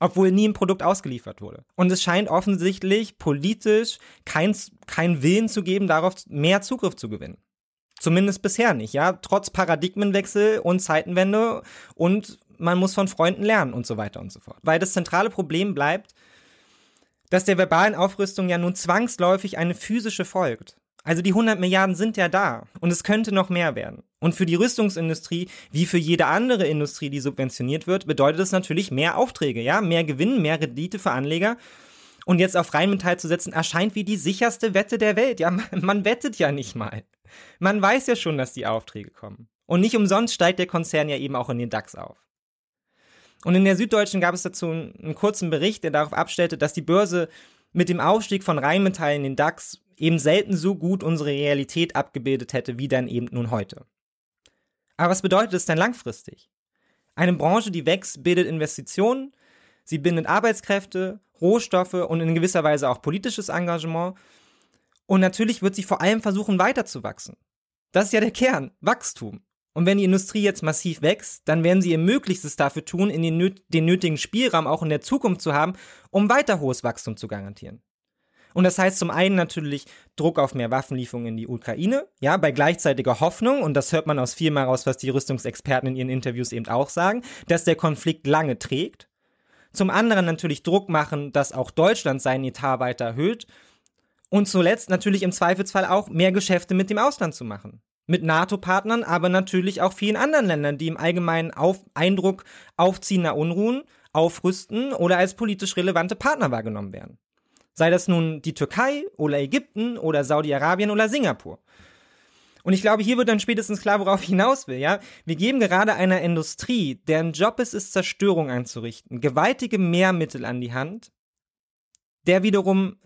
A: obwohl nie ein Produkt ausgeliefert wurde. Und es scheint offensichtlich politisch kein, kein Willen zu geben, darauf mehr Zugriff zu gewinnen. Zumindest bisher nicht, ja, trotz Paradigmenwechsel und Zeitenwende und man muss von Freunden lernen und so weiter und so fort. Weil das zentrale Problem bleibt, dass der verbalen Aufrüstung ja nun zwangsläufig eine physische folgt. Also die 100 Milliarden sind ja da und es könnte noch mehr werden. Und für die Rüstungsindustrie, wie für jede andere Industrie, die subventioniert wird, bedeutet es natürlich mehr Aufträge, ja, mehr Gewinn, mehr Rendite für Anleger. Und jetzt auf Rheinmetall zu setzen, erscheint wie die sicherste Wette der Welt. Ja, man wettet ja nicht mal. Man weiß ja schon, dass die Aufträge kommen. Und nicht umsonst steigt der Konzern ja eben auch in den DAX auf. Und in der Süddeutschen gab es dazu einen kurzen Bericht, der darauf abstellte, dass die Börse mit dem Aufstieg von Rheinmetall in den DAX eben selten so gut unsere Realität abgebildet hätte wie dann eben nun heute. Aber was bedeutet es denn langfristig? Eine Branche, die wächst, bildet Investitionen, sie bindet Arbeitskräfte, Rohstoffe und in gewisser Weise auch politisches Engagement. Und natürlich wird sie vor allem versuchen, weiterzuwachsen. Das ist ja der Kern, Wachstum. Und wenn die Industrie jetzt massiv wächst, dann werden sie ihr Möglichstes dafür tun, in den, den nötigen Spielraum auch in der Zukunft zu haben, um weiter hohes Wachstum zu garantieren. Und das heißt zum einen natürlich Druck auf mehr Waffenlieferungen in die Ukraine, ja, bei gleichzeitiger Hoffnung, und das hört man aus vielmal raus, was die Rüstungsexperten in ihren Interviews eben auch sagen, dass der Konflikt lange trägt. Zum anderen natürlich Druck machen, dass auch Deutschland seinen Etat weiter erhöht. Und zuletzt natürlich im Zweifelsfall auch mehr Geschäfte mit dem Ausland zu machen. Mit NATO-Partnern, aber natürlich auch vielen anderen Ländern, die im allgemeinen auf Eindruck aufziehender Unruhen aufrüsten oder als politisch relevante Partner wahrgenommen werden. Sei das nun die Türkei oder Ägypten oder Saudi-Arabien oder Singapur. Und ich glaube, hier wird dann spätestens klar, worauf ich hinaus will, ja. Wir geben gerade einer Industrie, deren Job es ist, Zerstörung einzurichten, gewaltige Mehrmittel an die Hand, der wiederum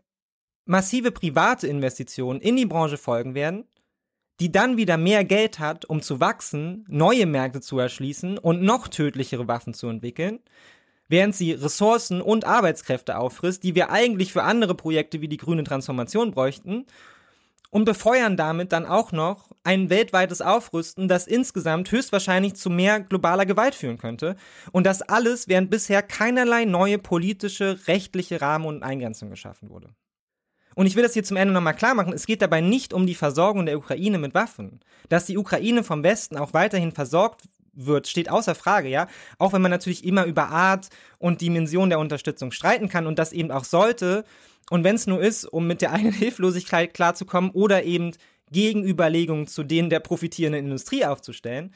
A: massive private Investitionen in die Branche folgen werden, die dann wieder mehr Geld hat, um zu wachsen, neue Märkte zu erschließen und noch tödlichere Waffen zu entwickeln, während sie Ressourcen und Arbeitskräfte auffrisst, die wir eigentlich für andere Projekte wie die grüne Transformation bräuchten, und befeuern damit dann auch noch ein weltweites Aufrüsten, das insgesamt höchstwahrscheinlich zu mehr globaler Gewalt führen könnte. Und das alles, während bisher keinerlei neue politische, rechtliche Rahmen und Eingrenzung geschaffen wurde. Und ich will das hier zum Ende nochmal klar machen, es geht dabei nicht um die Versorgung der Ukraine mit Waffen. Dass die Ukraine vom Westen auch weiterhin versorgt wird, steht außer Frage, ja. Auch wenn man natürlich immer über Art und Dimension der Unterstützung streiten kann und das eben auch sollte. Und wenn es nur ist, um mit der eigenen Hilflosigkeit klarzukommen oder eben Gegenüberlegungen zu denen der profitierenden Industrie aufzustellen.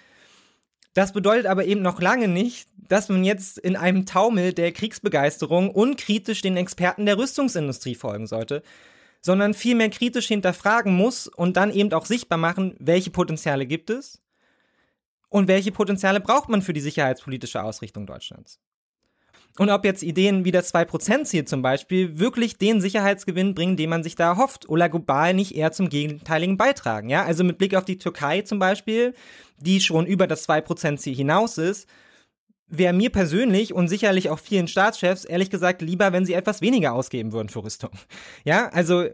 A: Das bedeutet aber eben noch lange nicht, dass man jetzt in einem Taumel der Kriegsbegeisterung unkritisch den Experten der Rüstungsindustrie folgen sollte, sondern vielmehr kritisch hinterfragen muss und dann eben auch sichtbar machen, welche Potenziale gibt es und welche Potenziale braucht man für die sicherheitspolitische Ausrichtung Deutschlands. Und ob jetzt Ideen wie das 2%-Ziel zum Beispiel wirklich den Sicherheitsgewinn bringen, den man sich da erhofft, oder global nicht eher zum Gegenteiligen beitragen. Ja, also mit Blick auf die Türkei zum Beispiel, die schon über das 2%-Ziel hinaus ist, wäre mir persönlich und sicherlich auch vielen Staatschefs ehrlich gesagt lieber, wenn sie etwas weniger ausgeben würden für Rüstung. Ja, also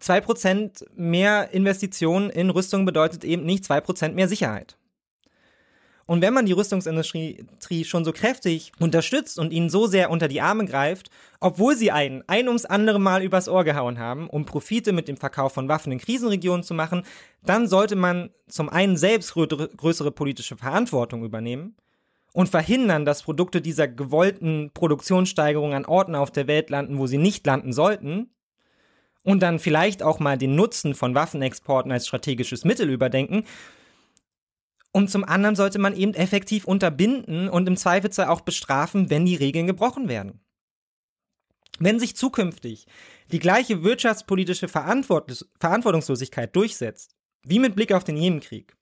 A: 2% mehr Investitionen in Rüstung bedeutet eben nicht 2% mehr Sicherheit. Und wenn man die Rüstungsindustrie schon so kräftig unterstützt und ihnen so sehr unter die Arme greift, obwohl sie einen ein ums andere Mal übers Ohr gehauen haben, um Profite mit dem Verkauf von Waffen in Krisenregionen zu machen, dann sollte man zum einen selbst größere politische Verantwortung übernehmen und verhindern, dass Produkte dieser gewollten Produktionssteigerung an Orten auf der Welt landen, wo sie nicht landen sollten. und dann vielleicht auch mal den Nutzen von Waffenexporten als strategisches Mittel überdenken. Und zum anderen sollte man eben effektiv unterbinden und im Zweifelsfall auch bestrafen, wenn die Regeln gebrochen werden. Wenn sich zukünftig die gleiche wirtschaftspolitische Verantwortungslosigkeit durchsetzt, wie mit Blick auf den Jemenkrieg,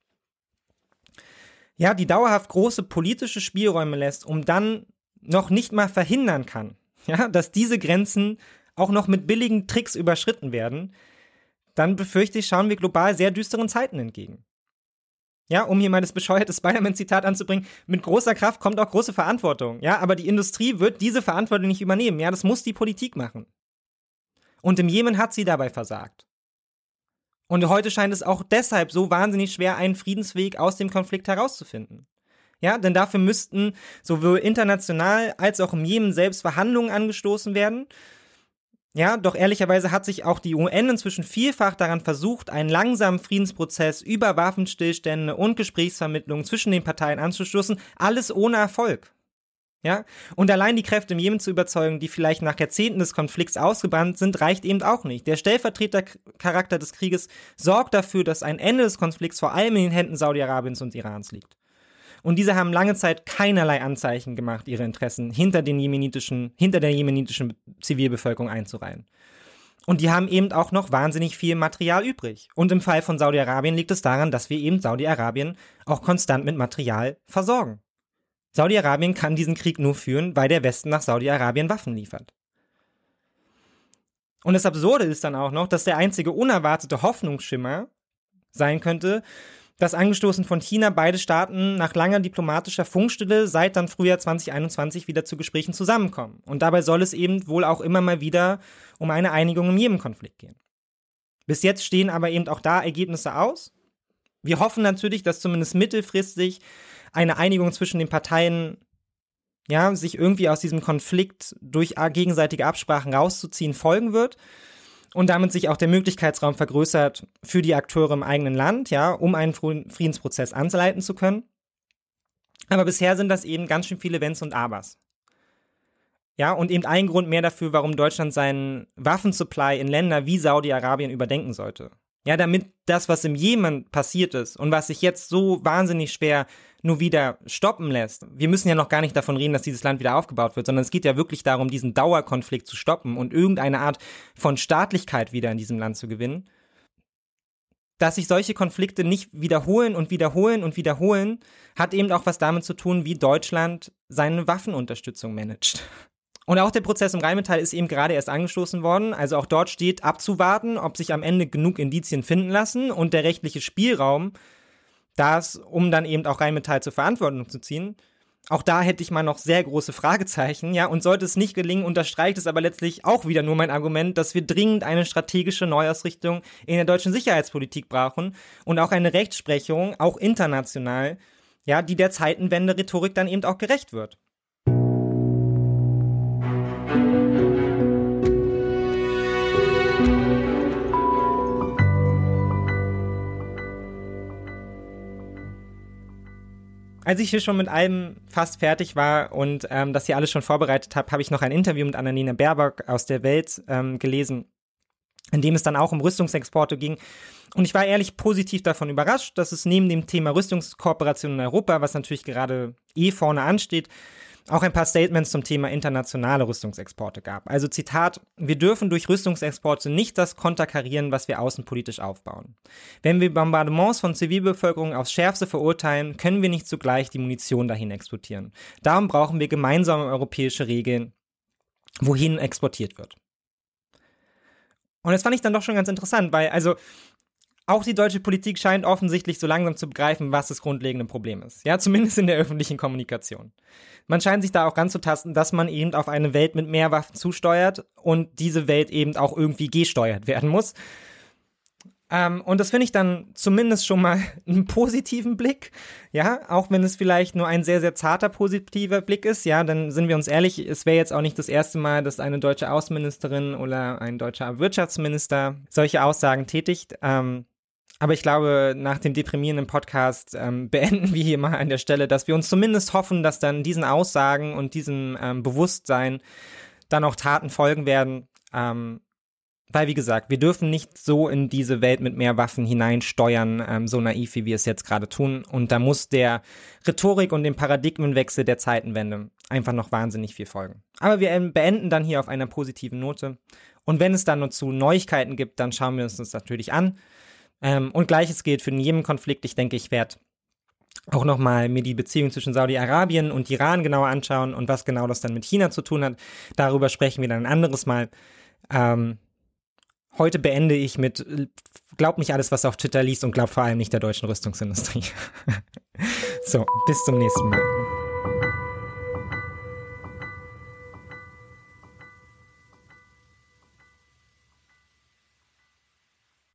A: ja, die dauerhaft große politische Spielräume lässt, um dann noch nicht mal verhindern kann, ja, dass diese Grenzen auch noch mit billigen Tricks überschritten werden, dann befürchte ich, schauen wir global sehr düsteren Zeiten entgegen. Ja, um hier mal das bescheuerte Spider-Man-Zitat anzubringen, mit großer Kraft kommt auch große Verantwortung. Ja, aber die Industrie wird diese Verantwortung nicht übernehmen. Ja, das muss die Politik machen. Und im Jemen hat sie dabei versagt. Und heute scheint es auch deshalb so wahnsinnig schwer, einen Friedensweg aus dem Konflikt herauszufinden. Ja, denn dafür müssten sowohl international als auch im Jemen selbst Verhandlungen angestoßen werden. Ja, doch ehrlicherweise hat sich auch die UN inzwischen vielfach daran versucht, einen langsamen Friedensprozess über Waffenstillstände und Gesprächsvermittlungen zwischen den Parteien anzustoßen, alles ohne Erfolg. Ja, und allein die Kräfte im Jemen zu überzeugen, die vielleicht nach Jahrzehnten des Konflikts ausgebrannt sind, reicht eben auch nicht. Der Stellvertretercharakter des Krieges sorgt dafür, dass ein Ende des Konflikts vor allem in den Händen Saudi-Arabiens und Irans liegt. Und diese haben lange Zeit keinerlei Anzeichen gemacht, ihre Interessen hinter, den jemenitischen, hinter der jemenitischen Zivilbevölkerung einzureihen. Und die haben eben auch noch wahnsinnig viel Material übrig. Und im Fall von Saudi-Arabien liegt es daran, dass wir eben Saudi-Arabien auch konstant mit Material versorgen. Saudi-Arabien kann diesen Krieg nur führen, weil der Westen nach Saudi-Arabien Waffen liefert. Und das Absurde ist dann auch noch, dass der einzige unerwartete Hoffnungsschimmer sein könnte, dass angestoßen von China beide Staaten nach langer diplomatischer Funkstille seit dann Frühjahr 2021 wieder zu Gesprächen zusammenkommen. Und dabei soll es eben wohl auch immer mal wieder um eine Einigung im Jemen-Konflikt gehen. Bis jetzt stehen aber eben auch da Ergebnisse aus. Wir hoffen natürlich, dass zumindest mittelfristig eine Einigung zwischen den Parteien ja, sich irgendwie aus diesem Konflikt durch gegenseitige Absprachen rauszuziehen folgen wird und damit sich auch der Möglichkeitsraum vergrößert für die Akteure im eigenen Land, ja, um einen Friedensprozess anzuleiten zu können. Aber bisher sind das eben ganz schön viele Wenns und Abers. Ja, und eben ein Grund mehr dafür, warum Deutschland seinen Waffensupply in Länder wie Saudi-Arabien überdenken sollte. Ja, damit das, was im Jemen passiert ist und was sich jetzt so wahnsinnig schwer nur wieder stoppen lässt. Wir müssen ja noch gar nicht davon reden, dass dieses Land wieder aufgebaut wird, sondern es geht ja wirklich darum, diesen Dauerkonflikt zu stoppen und irgendeine Art von Staatlichkeit wieder in diesem Land zu gewinnen. Dass sich solche Konflikte nicht wiederholen und wiederholen und wiederholen, hat eben auch was damit zu tun, wie Deutschland seine Waffenunterstützung managt. Und auch der Prozess im Rheinmetall ist eben gerade erst angestoßen worden. Also auch dort steht abzuwarten, ob sich am Ende genug Indizien finden lassen und der rechtliche Spielraum das, um dann eben auch Rheinmetall zur Verantwortung zu ziehen. Auch da hätte ich mal noch sehr große Fragezeichen, ja, und sollte es nicht gelingen, unterstreicht es aber letztlich auch wieder nur mein Argument, dass wir dringend eine strategische Neuausrichtung in der deutschen Sicherheitspolitik brauchen und auch eine Rechtsprechung, auch international, ja, die der Zeitenwende-Rhetorik dann eben auch gerecht wird. Als ich hier schon mit allem fast fertig war und ähm, das hier alles schon vorbereitet habe, habe ich noch ein Interview mit Annalena Baerbock aus der Welt ähm, gelesen, in dem es dann auch um Rüstungsexporte ging. Und ich war ehrlich positiv davon überrascht, dass es neben dem Thema Rüstungskooperation in Europa, was natürlich gerade eh vorne ansteht, auch ein paar Statements zum Thema internationale Rüstungsexporte gab. Also Zitat, wir dürfen durch Rüstungsexporte nicht das konterkarieren, was wir außenpolitisch aufbauen. Wenn wir Bombardements von Zivilbevölkerung aufs Schärfste verurteilen, können wir nicht zugleich die Munition dahin exportieren. Darum brauchen wir gemeinsame europäische Regeln, wohin exportiert wird. Und das fand ich dann doch schon ganz interessant, weil also auch die deutsche Politik scheint offensichtlich so langsam zu begreifen, was das grundlegende Problem ist. Ja, zumindest in der öffentlichen Kommunikation. Man scheint sich da auch ranzutasten, dass man eben auf eine Welt mit mehr Waffen zusteuert und diese Welt eben auch irgendwie gesteuert werden muss. Ähm, und das finde ich dann zumindest schon mal einen positiven Blick. Ja, auch wenn es vielleicht nur ein sehr, sehr zarter positiver Blick ist. Ja, dann sind wir uns ehrlich, es wäre jetzt auch nicht das erste Mal, dass eine deutsche Außenministerin oder ein deutscher Wirtschaftsminister solche Aussagen tätigt. Ähm, aber ich glaube, nach dem deprimierenden Podcast ähm, beenden wir hier mal an der Stelle, dass wir uns zumindest hoffen, dass dann diesen Aussagen und diesem ähm, Bewusstsein dann auch Taten folgen werden. Ähm, weil, wie gesagt, wir dürfen nicht so in diese Welt mit mehr Waffen hineinsteuern, ähm, so naiv, wie wir es jetzt gerade tun. Und da muss der Rhetorik und dem Paradigmenwechsel der Zeitenwende einfach noch wahnsinnig viel folgen. Aber wir beenden dann hier auf einer positiven Note. Und wenn es dann nur zu Neuigkeiten gibt, dann schauen wir uns das natürlich an. Ähm, und gleiches gilt für jeden Konflikt. Ich denke, ich werde auch nochmal mir die Beziehung zwischen Saudi-Arabien und Iran genauer anschauen und was genau das dann mit China zu tun hat. Darüber sprechen wir dann ein anderes Mal. Ähm, heute beende ich mit, glaub nicht alles, was auf Twitter liest und glaub vor allem nicht der deutschen Rüstungsindustrie. so, bis zum nächsten Mal.